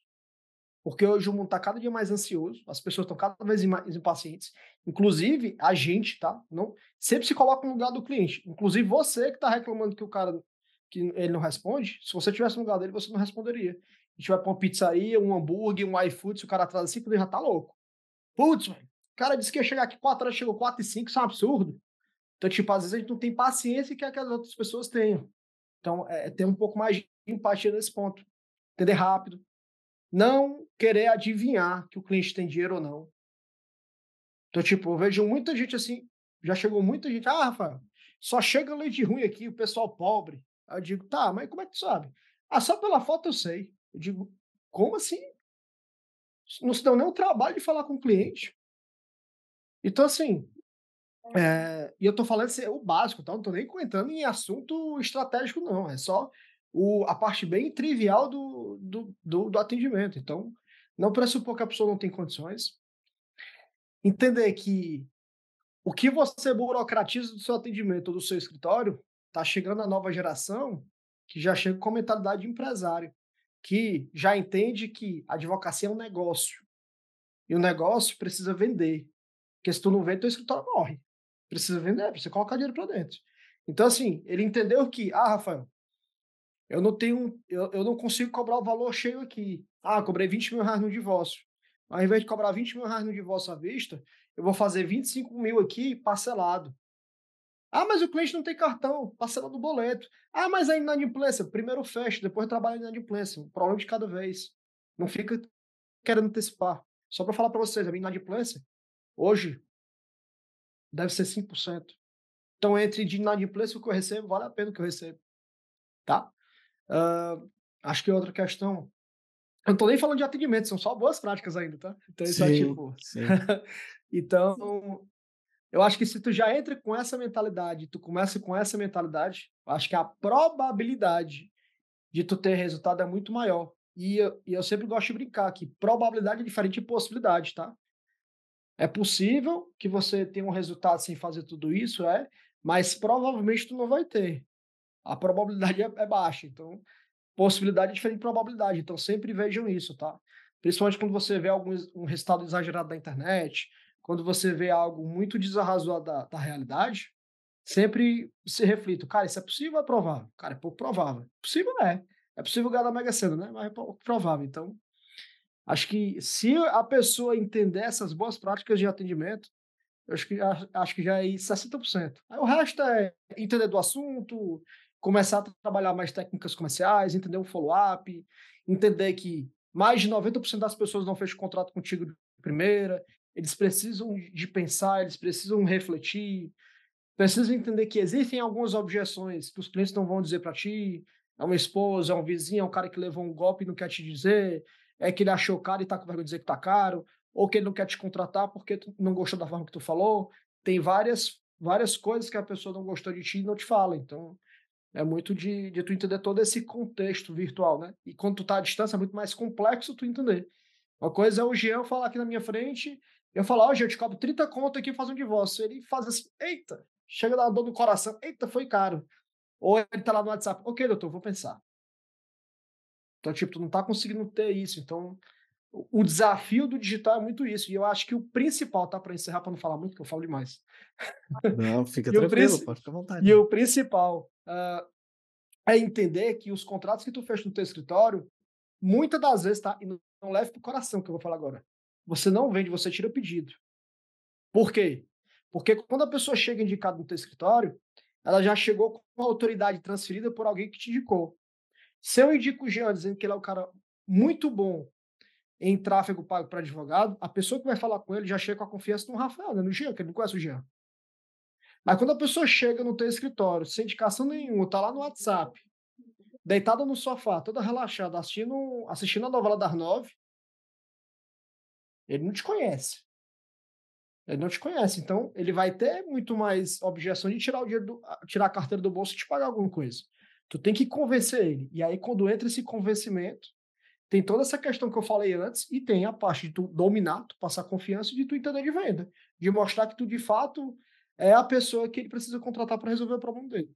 S2: porque hoje o mundo está cada dia mais ansioso, as pessoas estão cada vez mais impacientes, inclusive a gente, tá? Não, sempre se coloca no lugar do cliente, inclusive você que está reclamando que o cara que ele não responde, se você tivesse no lugar dele, você não responderia. A gente vai para uma pizzaria, um hambúrguer, um iFood, se o cara atrasa 5 ele já tá louco. Putz, o cara disse que ia chegar aqui 4 horas, chegou 4 e 5, isso é um absurdo. Então, tipo, às vezes a gente não tem paciência que aquelas outras pessoas tenham. Então, é, é ter um pouco mais de empatia nesse ponto. Entender rápido, não querer adivinhar que o cliente tem dinheiro ou não. Então, tipo, eu vejo muita gente assim, já chegou muita gente, ah, Rafael, só chega leite ruim aqui, o pessoal pobre. Aí eu digo, tá, mas como é que tu sabe? Ah, só pela foto eu sei. Eu digo, como assim? Não se deu nem o trabalho de falar com o cliente. Então, assim, é, e eu tô falando assim, o básico, tá? Não tô nem comentando em assunto estratégico, não. É só o, a parte bem trivial do, do, do, do atendimento. Então, não pressupor que a pessoa não tem condições. Entender que o que você burocratiza do seu atendimento ou do seu escritório está chegando a nova geração que já chega com mentalidade de empresário, que já entende que a advocacia é um negócio. E o negócio precisa vender. Porque se tu não vende, teu escritório morre. Precisa vender, precisa colocar dinheiro para dentro. Então, assim, ele entendeu que, ah, Rafael, eu não tenho, eu, eu não consigo cobrar o valor cheio aqui. Ah, cobrei 20 mil reais no divórcio. Ao invés de cobrar 20 mil reais no divórcio à vista, eu vou fazer 25 mil aqui parcelado. Ah, mas o cliente não tem cartão, parcela do boleto. Ah, mas a inadimplência, primeiro fecha, depois trabalha inadimplência. Um problema de cada vez. Não fica querendo antecipar. Só para falar para vocês, a minha inadimplência, hoje, deve ser 5%. Então, entre de inadimplência o que eu recebo, vale a pena o que eu recebo. Tá? Uh, acho que outra questão Eu não tô nem falando de atendimento, são só boas práticas ainda, tá? Então, isso é tipo. então, eu acho que se tu já entra com essa mentalidade, tu começa com essa mentalidade, eu acho que a probabilidade de tu ter resultado é muito maior. E eu, e eu sempre gosto de brincar que probabilidade é diferente de possibilidade, tá? É possível que você tenha um resultado sem fazer tudo isso, é, mas provavelmente tu não vai ter. A probabilidade é, é baixa. Então, possibilidade é diferente de probabilidade. Então, sempre vejam isso, tá? Principalmente quando você vê algum um resultado exagerado da internet, quando você vê algo muito desarrazoado da, da realidade, sempre se reflita, cara, isso é possível ou é provável? Cara, é pouco provável. Possível é. É possível ganhar da Mega Sena, né? Mas é pouco provável. Então, acho que se a pessoa entender essas boas práticas de atendimento, eu acho que, acho que já é 60%. Aí o resto é entender do assunto, começar a trabalhar mais técnicas comerciais, entender o follow-up, entender que mais de 90% das pessoas não fecham contrato contigo de primeira, eles precisam de pensar, eles precisam refletir, precisam entender que existem algumas objeções que os clientes não vão dizer para ti, é uma esposa, é um vizinho, é um cara que levou um golpe e não quer te dizer, é que ele achou caro e tá com vergonha de dizer que tá caro, ou que ele não quer te contratar porque tu não gostou da forma que tu falou. Tem várias várias coisas que a pessoa não gostou de ti e não te fala. Então, é muito de, de tu entender todo esse contexto virtual, né? E quando tu tá à distância é muito mais complexo tu entender. Uma coisa é o Jean falar aqui na minha frente, eu falar, ó, oh, Jean, eu te cobro 30 conto aqui faz um divórcio. Ele faz assim, eita, chega a dar dor no coração, eita, foi caro. Ou ele tá lá no WhatsApp, ok, doutor, vou pensar. Então, tipo, tu não tá conseguindo ter isso. Então, o desafio do digital é muito isso. E eu acho que o principal, tá? Para encerrar, para não falar muito, que eu falo demais.
S1: Não, fica tranquilo, pode ficar à vontade.
S2: E o principal uh, é entender que os contratos que tu fecha no teu escritório, muitas das vezes, tá? E não, não leve pro coração que eu vou falar agora. Você não vende, você tira o pedido. Por quê? Porque quando a pessoa chega indicada no teu escritório, ela já chegou com a autoridade transferida por alguém que te indicou. Se eu indico o Jean dizendo que ele é um cara muito bom em tráfego pago para advogado, a pessoa que vai falar com ele já chega com a confiança no Rafael, né? no Jean, que ele não conhece o Jean. Mas quando a pessoa chega no teu escritório, sem indicação nenhuma, tá lá no WhatsApp, deitada no sofá, toda relaxada, assistindo, assistindo a novela das nove, ele não te conhece. Ele não te conhece. Então, ele vai ter muito mais objeção de tirar o dinheiro do, tirar a carteira do bolso e te pagar alguma coisa. Tu tem que convencer ele. E aí, quando entra esse convencimento, tem toda essa questão que eu falei antes e tem a parte de tu dominar, tu passar confiança e de tu entender de venda. De mostrar que tu, de fato, é a pessoa que ele precisa contratar para resolver o problema dele.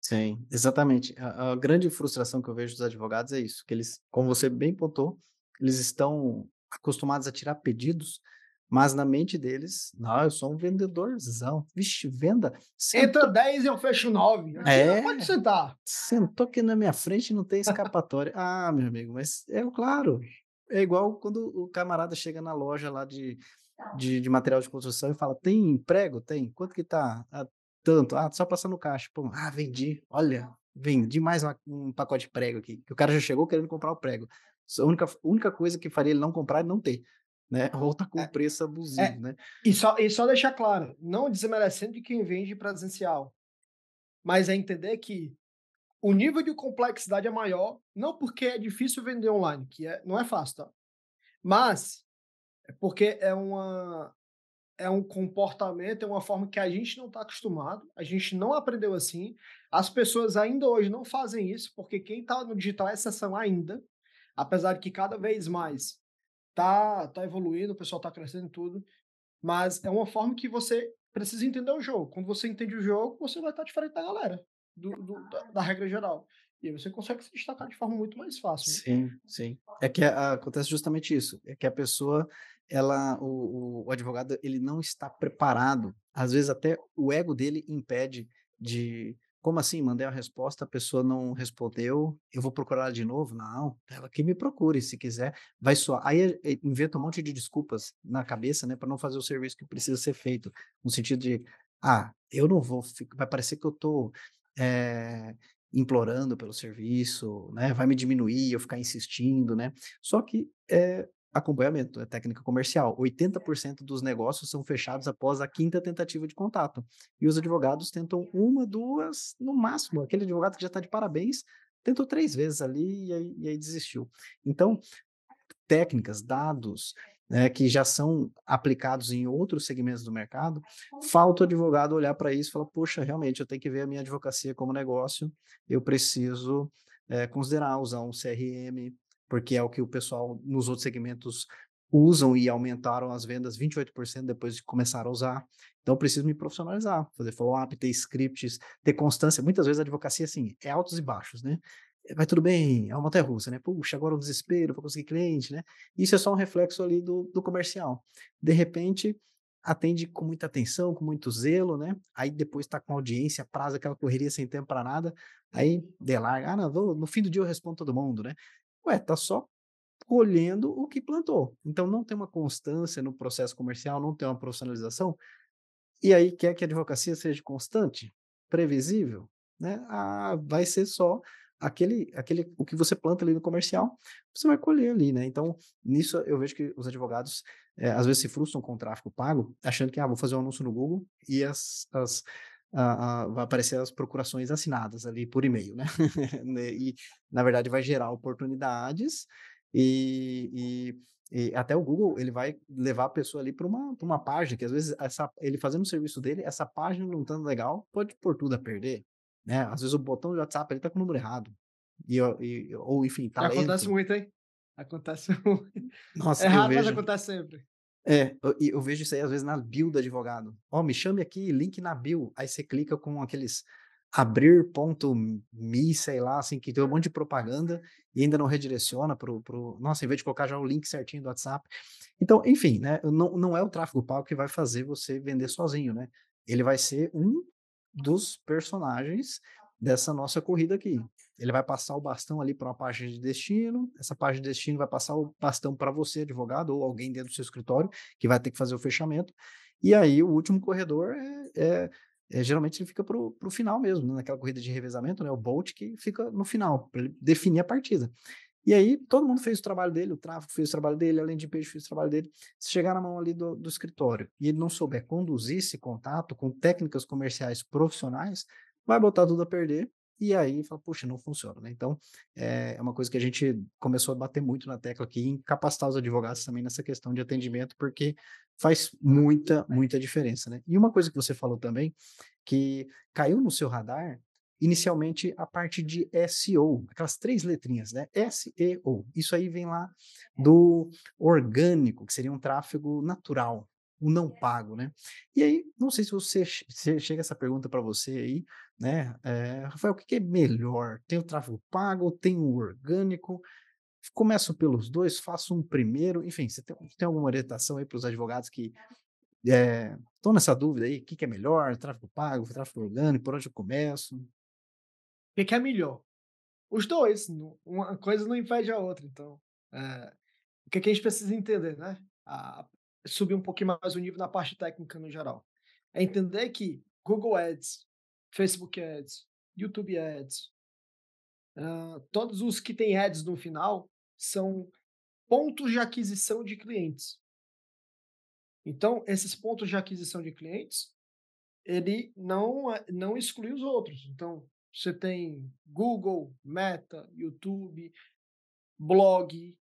S1: Sim, exatamente. A, a, grande frustração que eu vejo dos advogados é isso, que eles, como você bem pontou, eles estão acostumados a tirar pedidos, mas na mente deles, não, eu sou um vendedorzão. Vixe, venda.
S2: Sentou... Entra 10 e eu fecho 9.
S1: É,
S2: pode sentar.
S1: Sentou aqui na minha frente e não tem escapatória. ah, meu amigo, mas é claro. É igual quando o camarada chega na loja lá de, de, de material de construção e fala: tem emprego? Tem. Quanto que tá? Ah, tanto. Ah, só passar no caixa. Pô, ah, vendi. Olha, vendi mais uma, um pacote de prego aqui. Que o cara já chegou querendo comprar o prego. A única, única coisa que faria ele não comprar é não ter né? Ou tá com é, preço abusivo, é, né?
S2: E só, e só deixar claro, não desmerecendo de quem vende presencial, mas é entender que o nível de complexidade é maior, não porque é difícil vender online, que é, não é fácil, tá? Mas porque é uma é um comportamento, é uma forma que a gente não está acostumado, a gente não aprendeu assim. As pessoas ainda hoje não fazem isso, porque quem está no digital é exceção ainda, apesar de que cada vez mais tá, tá evoluindo, o pessoal tá crescendo tudo, mas é uma forma que você precisa entender o jogo. Quando você entende o jogo, você vai estar diferente da galera, do, do da, da, regra geral. E você consegue se destacar de forma muito mais fácil.
S1: Né? Sim, sim. É que a, acontece justamente isso. É que a pessoa, ela, o, o, o advogado, ele não está preparado. Às vezes até o ego dele impede de como assim? Mandei a resposta, a pessoa não respondeu, eu vou procurar de novo? Não, ela que me procure, se quiser, vai só. Aí eh, inventa um monte de desculpas na cabeça, né, para não fazer o serviço que precisa ser feito, no sentido de, ah, eu não vou, vai parecer que eu tô é, implorando pelo serviço, né, vai me diminuir, eu ficar insistindo, né, só que é, acompanhamento, é técnica comercial. 80% dos negócios são fechados após a quinta tentativa de contato. E os advogados tentam uma, duas, no máximo. Aquele advogado que já está de parabéns, tentou três vezes ali e aí, e aí desistiu. Então, técnicas, dados, né, que já são aplicados em outros segmentos do mercado, falta o advogado olhar para isso e falar, poxa, realmente, eu tenho que ver a minha advocacia como negócio, eu preciso é, considerar usar um CRM, porque é o que o pessoal nos outros segmentos usam e aumentaram as vendas 28% depois de começar a usar. Então, preciso me profissionalizar, fazer follow-up, ter scripts, ter constância. Muitas vezes a advocacia, assim, é altos e baixos, né? Vai tudo bem, é uma montanha russa, né? Puxa, agora o desespero para conseguir cliente, né? Isso é só um reflexo ali do, do comercial. De repente, atende com muita atenção, com muito zelo, né? Aí depois está com audiência, prazo, aquela correria sem tempo para nada. Aí delarga, ah, não, vou, no fim do dia eu respondo todo mundo, né? Ué, tá só colhendo o que plantou. Então não tem uma constância no processo comercial, não tem uma profissionalização. E aí quer que a advocacia seja constante, previsível, né? Ah, vai ser só aquele, aquele, o que você planta ali no comercial, você vai colher ali, né? Então, nisso eu vejo que os advogados é, às vezes se frustram com o tráfego pago, achando que, ah, vou fazer um anúncio no Google e as, as a, a, vai aparecer as procurações assinadas ali por e-mail, né? né? e, na verdade, vai gerar oportunidades e, e, e, até o Google, ele vai levar a pessoa ali para uma, uma página, que às vezes essa, ele fazendo o serviço dele, essa página não estando legal, pode pôr tudo a perder, né? Às vezes o botão de WhatsApp ele tá com o número errado. E, e, ou, enfim, tá
S2: Acontece muito, hein? Acontece muito.
S1: Nossa,
S2: é raro,
S1: vejo...
S2: mas acontece sempre.
S1: É, eu, eu vejo isso aí às vezes na bio do advogado. Ó, oh, me chame aqui, link na bio. Aí você clica com aqueles abrir.me, sei lá, assim, que tem um monte de propaganda e ainda não redireciona pro, pro... Nossa, em vez de colocar já o link certinho do WhatsApp. Então, enfim, né, não, não é o tráfego pago que vai fazer você vender sozinho, né? Ele vai ser um dos personagens dessa nossa corrida aqui. Ele vai passar o bastão ali para uma página de destino, essa página de destino vai passar o bastão para você, advogado, ou alguém dentro do seu escritório, que vai ter que fazer o fechamento. E aí o último corredor é, é, é geralmente ele fica para o final mesmo, né? naquela corrida de revezamento, né? O Bolt que fica no final, para definir a partida. E aí todo mundo fez o trabalho dele, o tráfego fez o trabalho dele, além de peixe fez o trabalho dele. Se chegar na mão ali do, do escritório e ele não souber conduzir esse contato com técnicas comerciais profissionais, vai botar tudo a perder e aí fala, puxa, não funciona, né? Então, é uma coisa que a gente começou a bater muito na tecla aqui, em capacitar os advogados também nessa questão de atendimento, porque faz muita, muita diferença, né? E uma coisa que você falou também, que caiu no seu radar, inicialmente a parte de SEO, aquelas três letrinhas, né? SEO. Isso aí vem lá do orgânico, que seria um tráfego natural, o não pago, né? E aí, não sei se você se chega essa pergunta para você aí, né? É, Rafael, o que é melhor? Tem o tráfego pago, tem o orgânico? Começo pelos dois, faço um primeiro, enfim, você tem, tem alguma orientação aí para os advogados que estão é, nessa dúvida aí, o que, que é melhor, tráfego pago, tráfego orgânico, por onde eu começo?
S2: O que, é melhor? Os dois, uma coisa não impede a outra, então, é, o que, que a gente precisa entender, né? A, subir um pouquinho mais o nível na parte técnica no geral. É entender que Google Ads, Facebook Ads, YouTube Ads, uh, todos os que têm ads no final são pontos de aquisição de clientes. Então, esses pontos de aquisição de clientes, ele não, não exclui os outros. Então, você tem Google, Meta, YouTube, blog,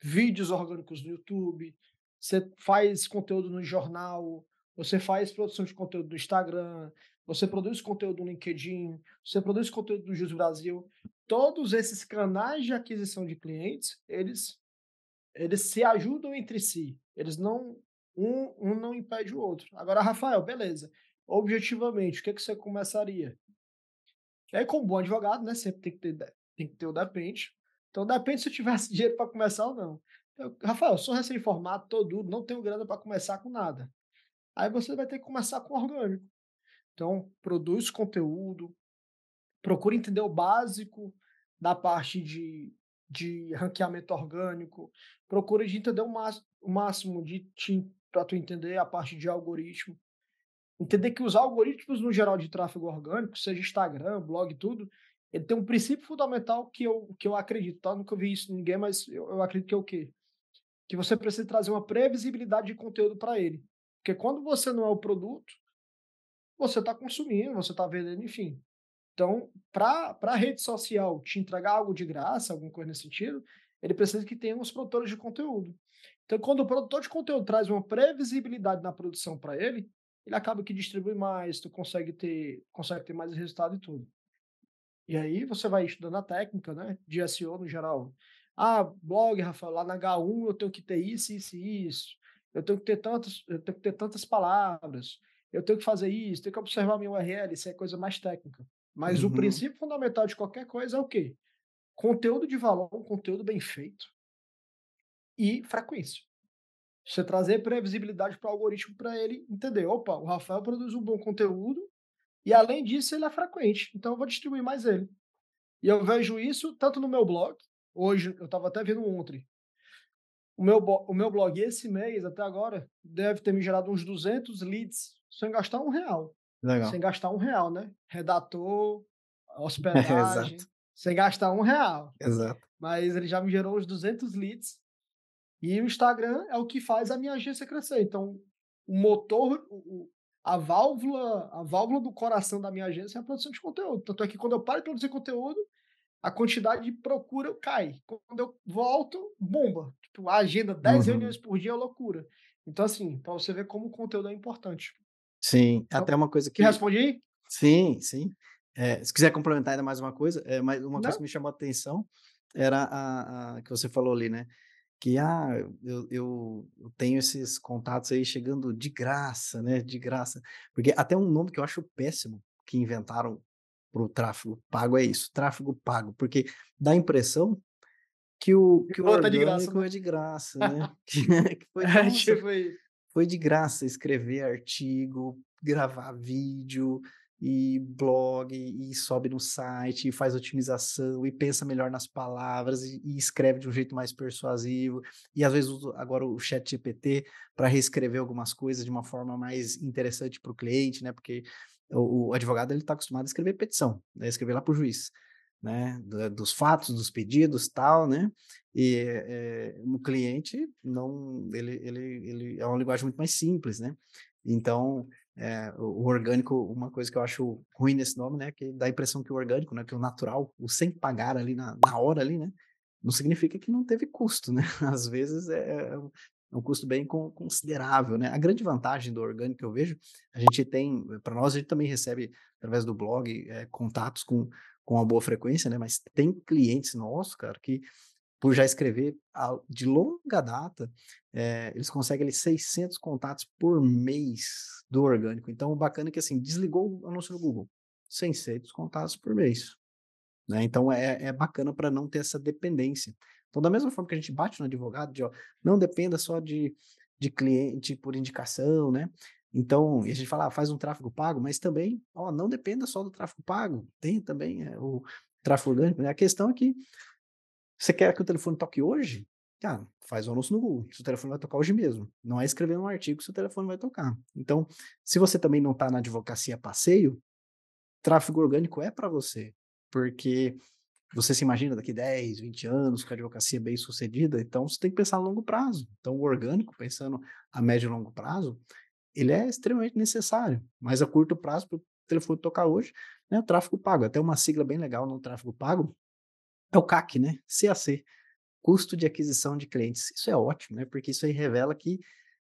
S2: vídeos orgânicos no YouTube, você faz conteúdo no jornal, você faz produção de conteúdo no Instagram, você produz conteúdo no LinkedIn, você produz conteúdo no Jus Brasil. Todos esses canais de aquisição de clientes, eles eles se ajudam entre si. Eles não um, um não impede o outro. Agora, Rafael, beleza. Objetivamente, o que, é que você começaria? E aí, como bom advogado, né? Sempre tem que ter, tem que ter o depende. Então, depende se eu tivesse dinheiro para começar ou não. Eu, Rafael, eu sou recém-formado, todo não tenho grana para começar com nada. Aí você vai ter que começar com orgânico. Então, produz conteúdo, procura entender o básico da parte de, de ranqueamento orgânico, procura de entender o máximo de para tu entender a parte de algoritmo. Entender que os algoritmos no geral de tráfego orgânico, seja Instagram, blog, tudo, ele tem um princípio fundamental que eu, que eu acredito, tá? Nunca vi isso em ninguém, mas eu, eu acredito que é o quê? que você precisa trazer uma previsibilidade de conteúdo para ele. Porque quando você não é o produto, você está consumindo, você está vendendo, enfim. Então, para a rede social te entregar algo de graça, alguma coisa nesse sentido, ele precisa que tenha os produtores de conteúdo. Então, quando o produtor de conteúdo traz uma previsibilidade na produção para ele, ele acaba que distribui mais, tu consegue ter, consegue ter mais resultado e tudo. E aí você vai estudando a técnica, né, de SEO no geral. Ah, blog, Rafael, lá na H1 eu tenho que ter isso, isso e isso. Eu tenho que ter tantas, eu tenho que ter tantas palavras. Eu tenho que fazer isso, tenho que observar minha URL, isso é coisa mais técnica. Mas uhum. o princípio fundamental de qualquer coisa é o quê? Conteúdo de valor, conteúdo bem feito e frequência. Você trazer previsibilidade para o algoritmo para ele entender, opa, o Rafael produz um bom conteúdo e além disso ele é frequente, então eu vou distribuir mais ele. E eu vejo isso tanto no meu blog, hoje eu estava até vendo ontem, o meu, o meu blog esse mês até agora deve ter me gerado uns 200 leads sem gastar um real. Legal. Sem gastar um real, né? Redator, hospedagem, sem gastar um real.
S1: Exato.
S2: Mas ele já me gerou uns 200 leads e o Instagram é o que faz a minha agência crescer. Então, o motor, o, a válvula, a válvula do coração da minha agência é a produção de conteúdo. Tanto é que quando eu paro de produzir conteúdo, a quantidade de procura cai. Quando eu volto, bomba. Tipo, a agenda, 10 uhum. reuniões por dia é loucura. Então, assim, para você ver como o conteúdo é importante.
S1: Sim, então, até uma coisa que.
S2: Que respondi?
S1: Sim, sim. É, se quiser complementar ainda mais uma coisa, é, mais uma Não. coisa que me chamou a atenção era a, a que você falou ali, né? Que ah, eu, eu, eu, tenho esses contatos aí chegando de graça, né? De graça. Porque até um nome que eu acho péssimo que inventaram para o tráfego pago é isso, tráfego pago, porque dá a impressão que o, que o orgânico de graça, né? é de graça, né? que foi, é, nossa, foi... foi de graça escrever artigo, gravar vídeo, e blog, e sobe no site, e faz otimização, e pensa melhor nas palavras, e, e escreve de um jeito mais persuasivo, e às vezes agora o chat GPT para reescrever algumas coisas de uma forma mais interessante para o cliente, né? Porque o, o advogado ele está acostumado a escrever petição, né? escrever lá para o juiz, né? dos fatos, dos pedidos, tal, né? E é, o cliente não, ele, ele, ele é uma linguagem muito mais simples, né? Então é, o orgânico, uma coisa que eu acho ruim nesse nome, né, que dá a impressão que o orgânico, né, que o natural, o sem pagar ali na, na hora ali, né, não significa que não teve custo, né? Às vezes é, é um custo bem considerável, né? A grande vantagem do orgânico que eu vejo, a gente tem, para nós a gente também recebe através do blog é, contatos com com uma boa frequência, né? Mas tem clientes nossos, cara, que por já escrever de longa data, é, eles conseguem ali 600 contatos por mês do orgânico. Então, o bacana é que, assim, desligou o anúncio no Google, 600 contatos por mês. Né? Então, é, é bacana para não ter essa dependência. Então, da mesma forma que a gente bate no advogado, de, ó, não dependa só de, de cliente por indicação, né? Então, a gente fala, ah, faz um tráfego pago, mas também, ó, não dependa só do tráfego pago, tem também é, o tráfego orgânico. Né? A questão é que você quer que o telefone toque hoje? Cara, faz o anúncio no Google. Seu telefone vai tocar hoje mesmo. Não é escrever um artigo que seu telefone vai tocar. Então, se você também não está na advocacia passeio, tráfego orgânico é para você. Porque você se imagina daqui 10, 20 anos com a advocacia bem sucedida, então você tem que pensar a longo prazo. Então, o orgânico, pensando a médio e longo prazo, ele é extremamente necessário. Mas a curto prazo, para o telefone tocar hoje, né, o tráfego pago. Até uma sigla bem legal no tráfego pago, é o CAC, né? CAC, custo de aquisição de clientes. Isso é ótimo, né? Porque isso aí revela que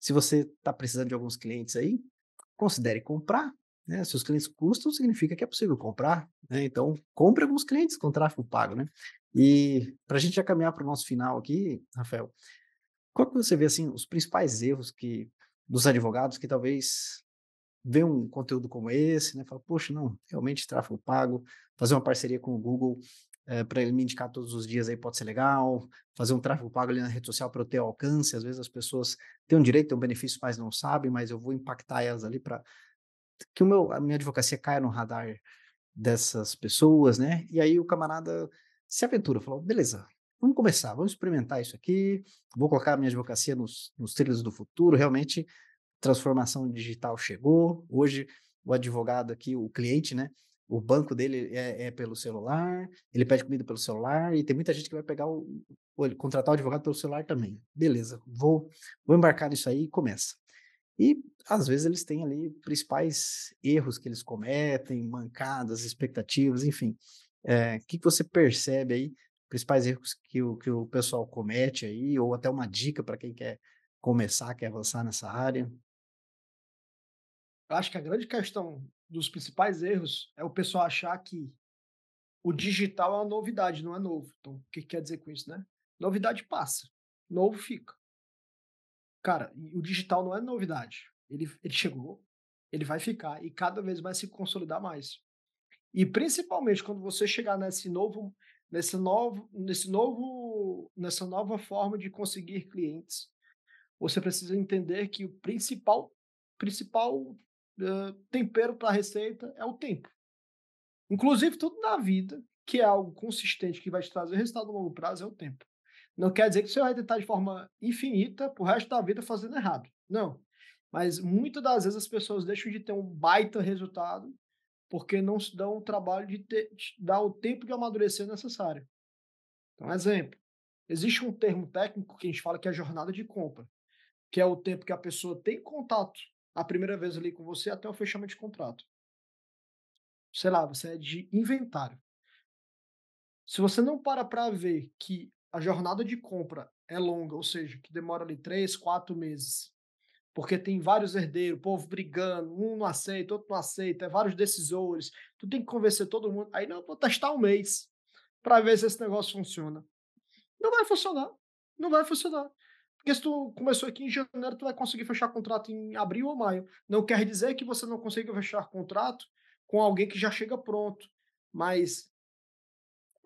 S1: se você está precisando de alguns clientes aí, considere comprar. Né? Se os clientes custam, significa que é possível comprar. Né? Então, compre alguns clientes com tráfego pago, né? E para a gente já caminhar para o nosso final aqui, Rafael, qual que você vê assim os principais erros que dos advogados que talvez vê um conteúdo como esse, né? Fala, poxa, não, realmente tráfego pago, fazer uma parceria com o Google é, eh, para ele me indicar todos os dias aí pode ser legal, fazer um tráfego pago ali na rede social para eu ter alcance, às vezes as pessoas têm um direito, têm um benefício, mas não sabem, mas eu vou impactar elas ali para que o meu, a minha advocacia caia no radar dessas pessoas, né? E aí o camarada se aventura, falou, beleza, vamos começar, vamos experimentar isso aqui, vou colocar a minha advocacia nos, nos trilhos do futuro, realmente transformação digital chegou, hoje o advogado aqui, o cliente, né, o banco dele é, é, pelo celular, ele pede comida pelo celular, e tem muita gente que vai pegar o, o contratar o advogado pelo celular também. Beleza, vou, vou embarcar nisso aí e começa. E, às vezes, eles têm ali principais erros que eles cometem, mancadas, expectativas, enfim. Eh, que que você percebe aí, principais erros que o que o pessoal comete aí, ou até uma dica para quem quer começar, quer avançar nessa área?
S2: Eu acho que a grande questão dos principais erros é o pessoal achar que o digital é uma novidade, não é novo. Então, o que que quer dizer com isso, né? Novidade passa, novo fica. Cara, o digital não é novidade. Ele ele chegou, ele vai ficar e cada vez vai se consolidar mais. E principalmente quando você chegar nesse novo nesse novo nesse novo nessa nova forma de conseguir clientes, você precisa entender que o principal principal, tempero para a receita é o tempo. Inclusive tudo na vida, que é algo consistente, que vai te trazer resultado a longo prazo, é o tempo. Não quer dizer que você vai tentar de forma infinita para o resto da vida fazendo errado, não. Mas muitas das vezes as pessoas deixam de ter um baita resultado, porque não se dão o trabalho de ter de dar o tempo de amadurecer necessário. Então, exemplo, existe um termo técnico que a gente fala que é a jornada de compra, que é o tempo que a pessoa tem contato a primeira vez ali com você até o fechamento de contrato. Sei lá, você é de inventário. Se você não para para ver que a jornada de compra é longa, ou seja, que demora ali 3, 4 meses, porque tem vários herdeiros, povo brigando, um não aceita, outro não aceita, é vários decisores, tu tem que convencer todo mundo. Aí não, vou testar um mês para ver se esse negócio funciona. Não vai funcionar, não vai funcionar. Porque se tu começou aqui em janeiro, tu vai conseguir fechar contrato em abril ou maio. Não quer dizer que você não consiga fechar contrato com alguém que já chega pronto, mas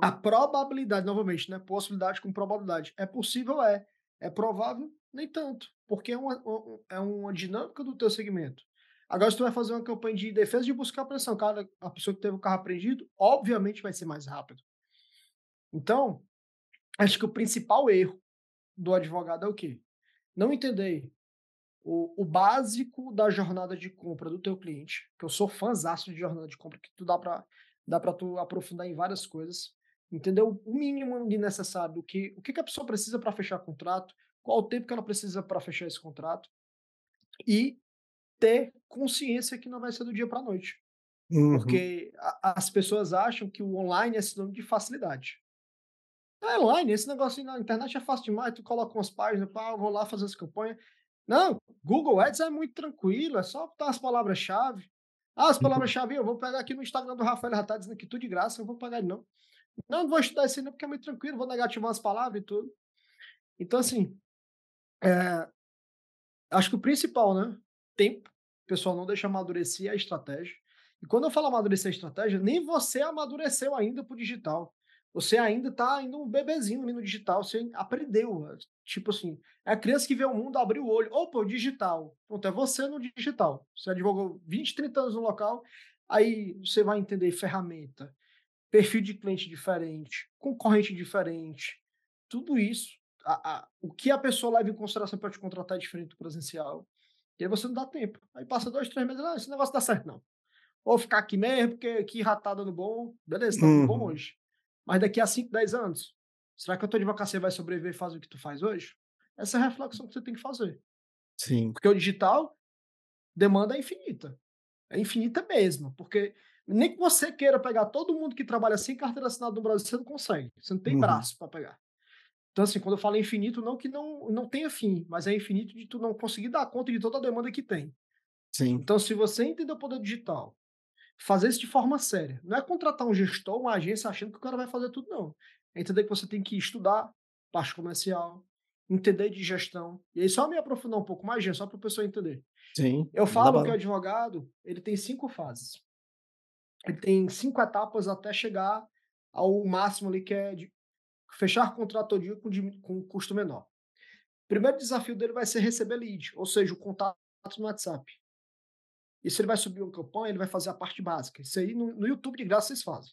S2: a probabilidade, novamente, né, possibilidade com probabilidade, é possível? É. É provável? Nem tanto, porque é uma, um, é uma dinâmica do teu segmento. Agora, se tu vai fazer uma campanha de defesa de buscar pressão, cara, a pessoa que teve o carro apreendido, obviamente vai ser mais rápido. Então, acho que o principal erro do advogado é o quê? Não entender o, o básico da jornada de compra do teu cliente, que eu sou fãzaço de jornada de compra, que tu dá para dá para tu aprofundar em várias coisas, entendeu? O mínimo de necessário do que o que, que a pessoa precisa para fechar contrato, qual o tempo que ela precisa para fechar esse contrato e ter consciência que não vai ser do dia para a noite.
S1: Uhum.
S2: Porque a, as pessoas acham que o online é sinônimo de facilidade. É online, esse negócio na internet é fácil demais, tu coloca umas páginas, pá, eu vou lá fazer essa campanha. Não, Google Ads é muito tranquilo, é só botar as palavras-chave. Ah, as
S1: Uhum.
S2: palavras-chave, eu vou pegar aqui no Instagram do Rafael, já tá dizendo que tudo de graça, eu vou pagar ele não. Não, não vou estudar isso não, porque é muito tranquilo, vou negativar as palavras e tudo. Então, assim, eh, acho que o principal, né, tempo, o pessoal não deixa amadurecer a estratégia. E quando eu falo amadurecer a estratégia, nem você amadureceu ainda para o digital. Você ainda está ainda um bebezinho ali no digital, você aprendeu. Tipo assim, é a criança que vê o mundo abrir o olho. Opa, o digital. Pronto, é você no digital. Você advogou 20, 30 anos no local, aí você vai entender ferramenta, perfil de cliente diferente, concorrente diferente, tudo isso. A, a- o que a pessoa leva em consideração para te contratar é diferente do presencial. E aí você não dá tempo. Aí passa dois, três meses, ah, esse negócio dá certo, não. Vou ficar aqui mesmo, porque aqui já tá dando bom. Beleza, tá dando bom
S1: Uhum.
S2: hoje. Mas daqui a 5, 10 anos, será que a tua advocacia vai sobreviver e fazer o que tu faz hoje? Essa é a reflexão que você tem que fazer.
S1: Sim.
S2: Porque o digital, demanda é infinita. É infinita mesmo. Porque nem que você queira pegar todo mundo que trabalha sem carteira assinada no Brasil, você não consegue. Você não tem
S1: Uhum.
S2: braço para pegar. Então, assim, quando eu falo infinito, não que não, não tenha fim, mas é infinito de tu não conseguir dar conta de toda a demanda que tem.
S1: Sim.
S2: Então, se você entender o poder digital, fazer isso de forma séria, não é contratar um gestor, uma agência achando que o cara vai fazer tudo, não. É entender que você tem que estudar parte comercial, entender de gestão. E aí, só me aprofundar um pouco mais, gente, só para o pessoa entender.
S1: Sim.
S2: Eu falo que o advogado, ele tem cinco fases. Ele tem cinco etapas até chegar ao máximo ali, que é fechar contrato todo dia com, com custo menor. O primeiro desafio dele vai ser receber lead, ou seja, o contato no WhatsApp. Isso ele vai subir uma campanha, ele vai fazer a parte básica. Isso aí no, no YouTube de graça vocês fazem.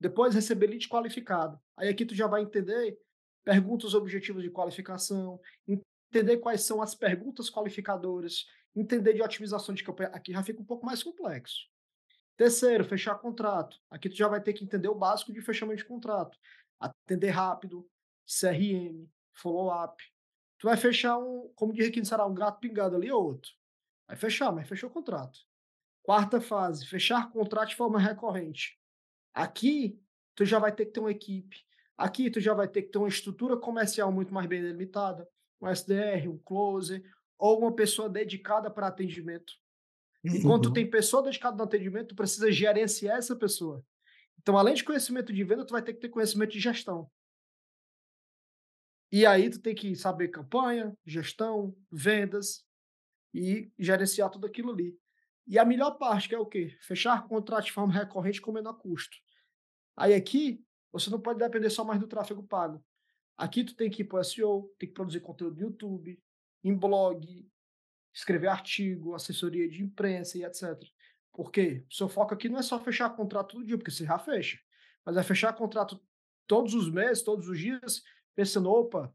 S2: Depois receber lead qualificado. Aí aqui tu já vai entender perguntas objetivas de qualificação, entender quais são as perguntas qualificadoras, entender de otimização de campanha. Aqui já fica um pouco mais complexo. Terceiro, fechar contrato. Aqui tu já vai ter que entender o básico de fechamento de contrato. Atender rápido, CRM, follow-up. tu vai fechar um, como diz aqui no Ceará, um gato pingado ali ou outro. Vai fechar, mas fechou o contrato. Quarta fase, fechar contrato de forma recorrente. Aqui, tu já vai ter que ter uma equipe. Aqui, tu já vai ter que ter uma estrutura comercial muito mais bem delimitada, um SDR, um closer, ou uma pessoa dedicada para atendimento. Enquanto tu
S1: Uhum.
S2: tem pessoa dedicada no atendimento, tu precisa gerenciar essa pessoa. Então, além de conhecimento de venda, tu vai ter que ter conhecimento de gestão. E aí tu tem que saber campanha, gestão, vendas e gerenciar tudo aquilo ali. E a melhor parte que é o quê? Fechar contrato de forma recorrente com menor custo. Aí aqui, você não pode depender só mais do tráfego pago. Aqui tu tem que ir para o SEO, tem que produzir conteúdo no YouTube, em blog, escrever artigo, assessoria de imprensa e etc. Por quê? O seu foco aqui não é só fechar contrato todo dia, porque você já fecha. Mas é fechar contrato todos os meses, todos os dias, pensando, opa,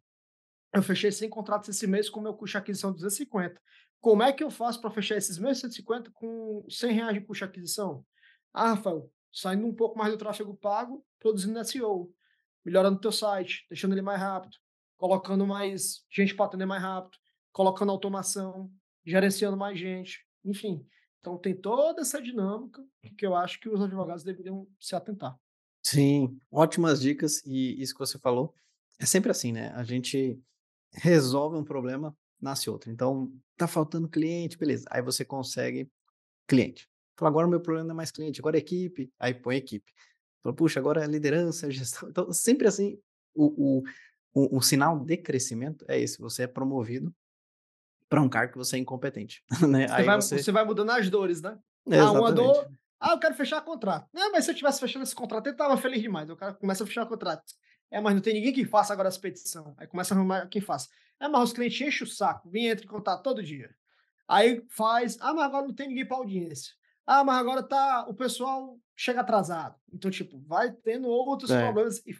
S2: eu fechei 100 contratos esse mês com meu custo de aquisição de 250. Como é que eu faço para fechar esses meus 150 com 100 reais de custo de aquisição? Ah, Rafael, saindo um pouco mais do tráfego pago, produzindo SEO, melhorando teu site, deixando ele mais rápido, colocando mais gente para atender mais rápido, colocando automação, gerenciando mais gente, enfim. Então tem toda essa dinâmica que eu acho que os advogados deveriam se atentar.
S1: Sim, ótimas dicas e isso que você falou, é sempre assim, né, a gente resolve um problema, nasce outro. Então, tá faltando cliente, beleza, aí você consegue cliente. Fala: "Agora o meu problema não é mais cliente, agora é equipe", aí põe equipe. Fala: "Puxa, agora é liderança, gestão", então sempre assim, o o o o sinal de crescimento é esse, você é promovido para um cargo que você é incompetente, né,
S2: Você vai
S1: você
S2: você vai mudando as dores, né? Ah, uma dor, ah, eu quero fechar contrato. Não, mas se eu tivesse fechando esse contrato, eu estava feliz demais. O cara começa a fechar o contrato. É, mas não tem ninguém que faça agora essa petição. Aí começa a arrumar quem faça. É, mas os clientes enchem o saco, vem entra em contato todo dia. Aí faz, ah, mas agora não tem ninguém para audiência. Ah, mas agora tá, o pessoal chega atrasado. Então, tipo, vai tendo outros
S1: É.
S2: problemas e,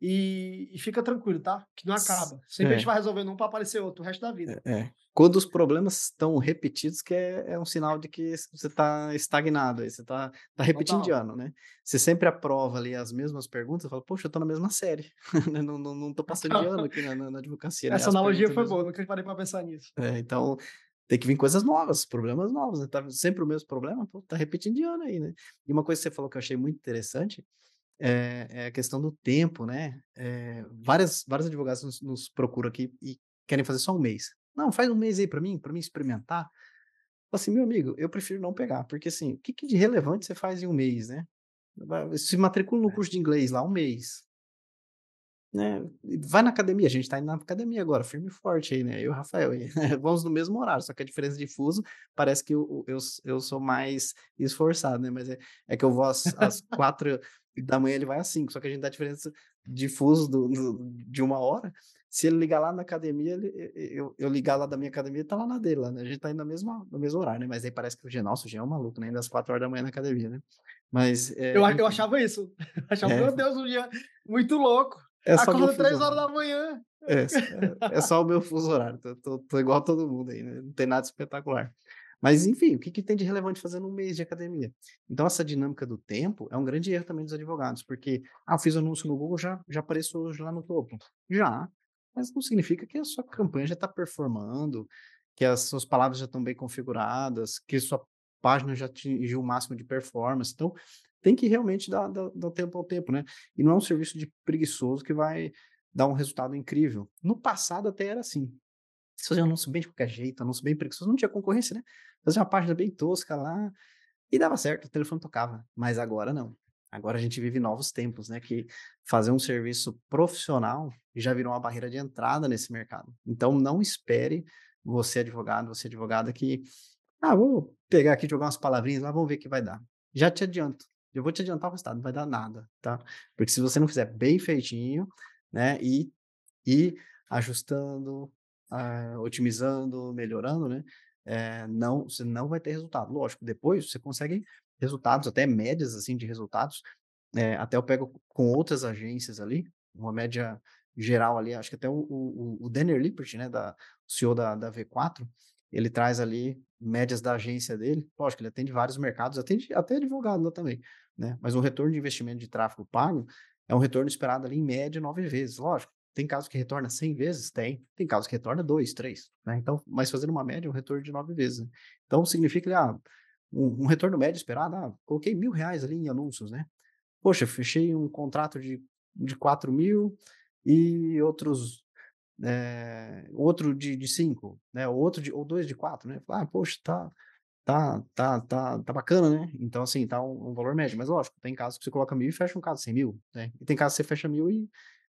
S2: e, e fica tranquilo, tá? Que não acaba. Sempre a gente
S1: é.
S2: vai resolvendo um para aparecer outro o resto da vida.
S1: É é. Quando os problemas estão repetidos que é é um sinal de que você tá estagnado, aí você tá tá repetindo de ano, né. Você sempre aprova ali as mesmas perguntas, fala: "Poxa, eu tô na mesma série, né, não não não tô passando de ano aqui na na na advocacia, né,
S2: Essa
S1: as
S2: analogia foi
S1: mesmo"
S2: boa, nunca parei para pensar nisso.
S1: É, então tem que vir coisas novas, problemas novos, né, tá sempre o mesmo problema, pô, tá repetindo de ano aí, né. E uma coisa que você falou que eu achei muito interessante, eh, é a questão do tempo, né, eh, várias vários advogados nos nos procuram aqui e querem fazer só 1 mês. "Não, faz 1 mês aí para mim, para mim experimentar". Assim: "Meu amigo, eu prefiro não pegar", porque assim, o que que de relevante você faz em 1 mês, né. Se matricula no
S2: É.
S1: curso de inglês lá, 1 mês. Né, vai na academia, a gente tá indo na academia agora, firme e forte aí, né, eu e o Rafael aí, vamos no mesmo horário, só que a diferença de fuso, parece que eu s eu sou mais esforçado, né, mas é é que eu vou às às 4h, ele vai às 5h, só que a gente dá diferença de fuso do do de 1 hora, se ele ligar lá na academia, ele eu eu ligar lá da minha academia, ele tá lá na dele lá, né, a gente tá indo na mesma no mesmo horário, né, mas aí parece que o Jean nossa, o Jean é um maluco, né, indo às 4h na academia, né. Mas,
S2: Eu a eu
S1: enfim.
S2: achava isso, eu achava:
S1: É.
S2: "Meu Deus, o Jean, muito louco,
S1: É
S2: acorda
S1: fuso horário.
S2: 3h".
S1: É, s é é só o meu fuso horário, tô tô tô igual a todo mundo aí, né, não tem nada espetacular. Mas enfim, o que que tem de relevante fazendo 1 mês de academia? Então essa dinâmica do tempo é um grande erro também dos advogados, porque: "Ah, eu fiz anúncio no Google, já já apareço hoje lá no topo". Já, mas não significa que a sua campanha já tá performando, que as suas palavras já estão bem configuradas, que sua página já atingiu o máximo de performance, então tem que realmente dar dar dar tempo ao tempo, né. E não é um serviço de preguiçoso que vai dar um resultado incrível. No passado até era assim, você fazia um anúncio bem de qualquer jeito, anúncio bem preguiçoso, não tinha concorrência, né, fazia uma página bem tosca lá, e dava certo, o telefone tocava, mas agora não. Agora a gente vive novos tempos, né, que fazer um serviço profissional já virou uma barreira de entrada nesse mercado. Então não espere, você advogado, você advogada que: "Ah, vou pegar aqui e jogar umas palavrinhas lá, vamos ver o que vai dar". Já te adianto, eu vou te adiantar o resultado, não vai dar nada, tá. Porque se você não fizer bem feitinho, né, e ir ajustando, ah, otimizando, melhorando, né, eh, não você não vai ter resultado. Lógico, depois você consegue resultados, até médias, assim, de resultados, eh, até eu pego com outras agências ali, uma média geral ali, acho que até o o o Lippert, né, da o CEO da da V4, ele traz ali médias da agência dele, lógico, ele atende vários mercados, atende até advogado lá também, né, mas o retorno de investimento de tráfego pago é um retorno esperado ali em média 9 vezes, lógico, tem casos que retorna 100 vezes? Tem. Tem casos que retorna 2, 3. Né? Então, mas fazendo uma média, um retorno de 9 vezes. Né? Então, significa que ah, um, um, retorno médio esperado, ah, coloquei mil reais ali em anúncios, né? Poxa, fechei um contrato de, de 4 mil e outros é, outro de, de cinco, né? Outro de, ou dois de quatro, né? Ah, poxa, tá, tá, tá, tá, tá bacana, né? Então, assim, tá um, um, valor médio. Mas, lógico, tem casos que você coloca mil e fecha um caso sem mil, né? E tem casos que você fecha mil e,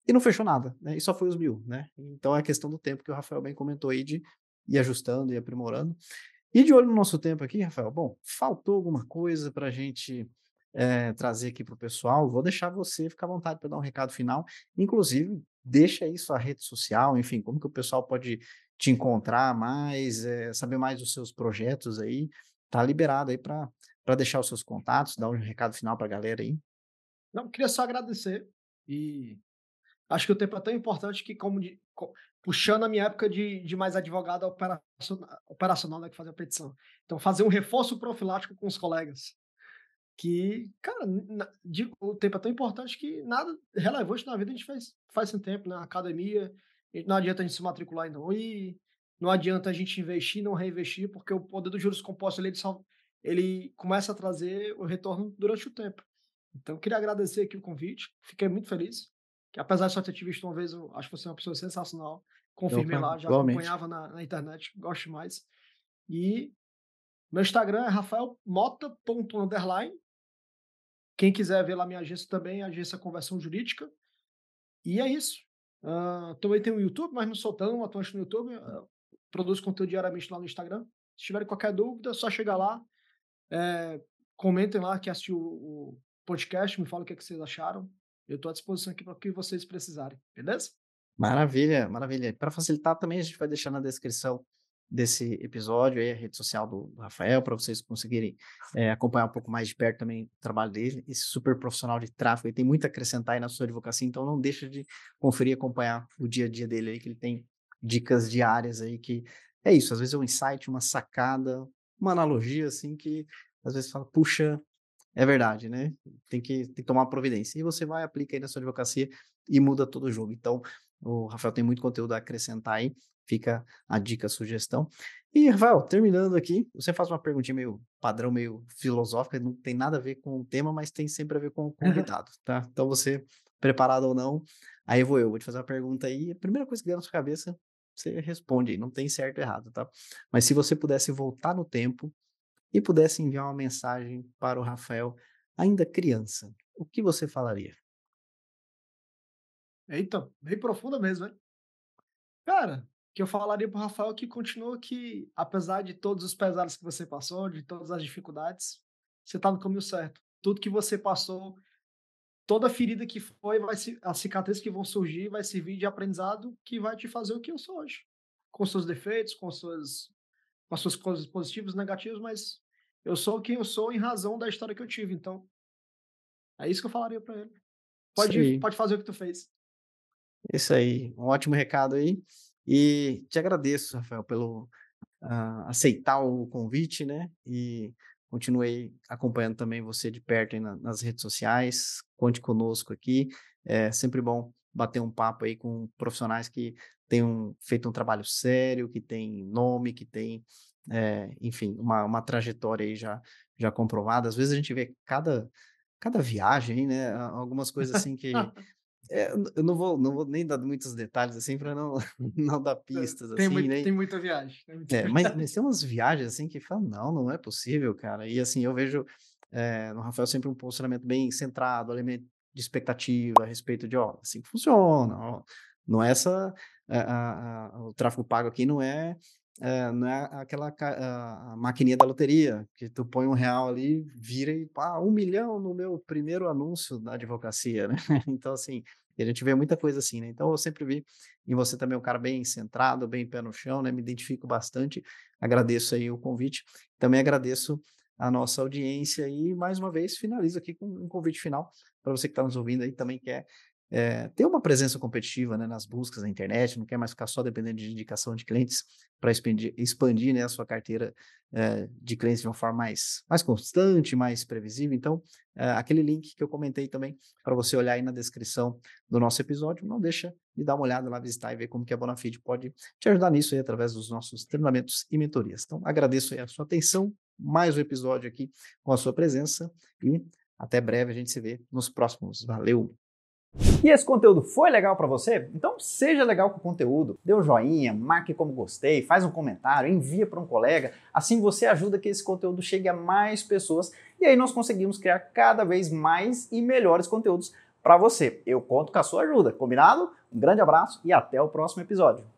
S1: e não fechou nada, né? E só foi os mil, né? Então, é questão do tempo que o Rafael bem comentou aí de ir ajustando e aprimorando. E de olho no nosso tempo aqui, Rafael, bom, faltou alguma coisa para a gente é, trazer aqui para o pessoal? Vou deixar você ficar à vontade para dar um recado final. Inclusive, deixa aí sua rede social, enfim, como que o pessoal pode te encontrar mais, é, saber mais dos seus projetos aí, tá liberado aí para deixar os seus contatos, dar um recado final para a galera aí.
S2: Não, queria só agradecer e acho que o tempo é tão importante que, como de, puxando a minha época de, de mais advogado operacional, operacional né, que fazer a petição. Então, fazer um reforço profilático com os colegas. Que, cara, na, de, o tempo é tão importante que nada relevante na vida a gente faz, faz sem tempo, na né? academia, não adianta a gente se matricular e não ir, não adianta a gente investir e não reinvestir, porque o poder dos juros compostos ele, ele começa a trazer o retorno durante o tempo. Então, queria agradecer aqui o convite, fiquei muito feliz, que apesar de só ter te visto uma vez, eu acho que você é uma pessoa sensacional, confirmei lá, já igualmente. acompanhava na, na, internet, gosto mais. E meu Instagram é rafaelmota.underline, quem quiser ver lá minha agência também, agência Conversão Jurídica. E é isso. Uh, também tem o YouTube, mas não sou tão atuante no YouTube. Uh, produzo conteúdo diariamente lá no Instagram. Se tiverem qualquer dúvida, é só chegar lá. É, comentem lá que assistiu o, o podcast, me falem o que, é que vocês acharam. Eu estou à disposição aqui para o que vocês precisarem, beleza?
S1: Maravilha, maravilha. Para facilitar também, a gente vai deixar na descrição desse episódio aí a rede social do, do Rafael, para vocês conseguirem é, acompanhar um pouco mais de perto também o trabalho dele, esse super profissional de tráfego, ele tem muito a acrescentar aí na sua advocacia, então não deixa de conferir e acompanhar o dia a dia dele aí, que ele tem dicas diárias aí que é isso, às vezes é um insight, uma sacada, uma analogia assim que às vezes fala, puxa, é verdade, né? Tem que, tem que tomar providência. E você vai, aplica aí na sua advocacia e muda todo o jogo. Então, o Rafael tem muito conteúdo a acrescentar aí. Fica a dica, a sugestão. E, Rafael, terminando aqui, você faz uma perguntinha meio padrão, meio filosófica, não tem nada a ver com o tema, mas tem sempre a ver com o convidado, tá? Então, você, preparado ou não, aí vou eu, vou te fazer uma pergunta aí. A primeira coisa que der na sua cabeça, você responde aí, não tem certo ou errado, tá? Mas se você pudesse voltar no tempo e pudesse enviar uma mensagem para o Rafael, ainda criança, o que você falaria?
S2: Eita, bem profunda mesmo, hein? Cara, que eu falaria pro Rafael que continua que, apesar de todos os pesares que você passou, de todas as dificuldades, você tá no caminho certo. Tudo que você passou, toda ferida que foi, vai se, as cicatrizes que vão surgir, vai servir de aprendizado que vai te fazer o que eu sou hoje. Com seus defeitos, com suas, com as suas coisas positivas e negativas, mas eu sou quem eu sou em razão da história que eu tive. Então, é isso que eu falaria para ele. Pode, pode fazer o que tu fez.
S1: Isso aí, um ótimo recado aí. E te agradeço, Rafael, pelo uh, aceitar o convite, né? E continuei acompanhando também você de perto aí na, nas redes sociais. Conte conosco aqui. É sempre bom bater um papo aí com profissionais que tenham feito um trabalho sério, que tem nome, que tem, é, enfim, uma, uma trajetória aí já, já comprovada. Às vezes a gente vê cada, cada viagem, né? Algumas coisas assim que É, eu não vou, não vou nem dar muitos detalhes assim para não, não dar pistas
S2: tem
S1: assim,
S2: muito,
S1: nem...
S2: tem muita viagem. Tem muita
S1: é, mas, mas, tem umas viagens assim que falam, não, não é possível, cara. E assim, eu vejo é, no Rafael sempre um posicionamento bem centrado, elemento de expectativa a respeito de, ó, assim funciona, ó, não é essa, a, a, o tráfego pago aqui não é é, não é aquela a, a maquininha da loteria, que tu põe um real ali, vira e pá, um milhão no meu primeiro anúncio da advocacia, né? Então, assim, a gente vê muita coisa assim, né? Então, eu sempre vi em você também um cara bem centrado, bem pé no chão, né? Me identifico bastante, agradeço aí o convite, também agradeço a nossa audiência e, mais uma vez, finalizo aqui com um convite final para você que está nos ouvindo aí, também quer é, ter uma presença competitiva né, nas buscas na internet, não quer mais ficar só dependendo de indicação de clientes para expandir, expandir né, a sua carteira é, de clientes de uma forma mais, mais constante, mais previsível. Então, é, aquele link que eu comentei também para você olhar aí na descrição do nosso episódio, não deixa
S3: de dar uma olhada lá, visitar e ver como que a Bonafide pode te ajudar nisso aí através dos nossos treinamentos e mentorias. Então, agradeço a sua atenção, mais um episódio aqui com a sua presença e até breve a gente se vê nos próximos. Valeu!
S1: E esse conteúdo foi legal para você? Então seja legal com o conteúdo, dê um joinha, marque como gostei, faz um comentário, envia para um colega, assim você ajuda que esse conteúdo chegue a mais pessoas e aí nós conseguimos criar cada vez mais e melhores conteúdos para você. Eu conto com a sua ajuda, combinado? Um grande abraço e até o próximo episódio.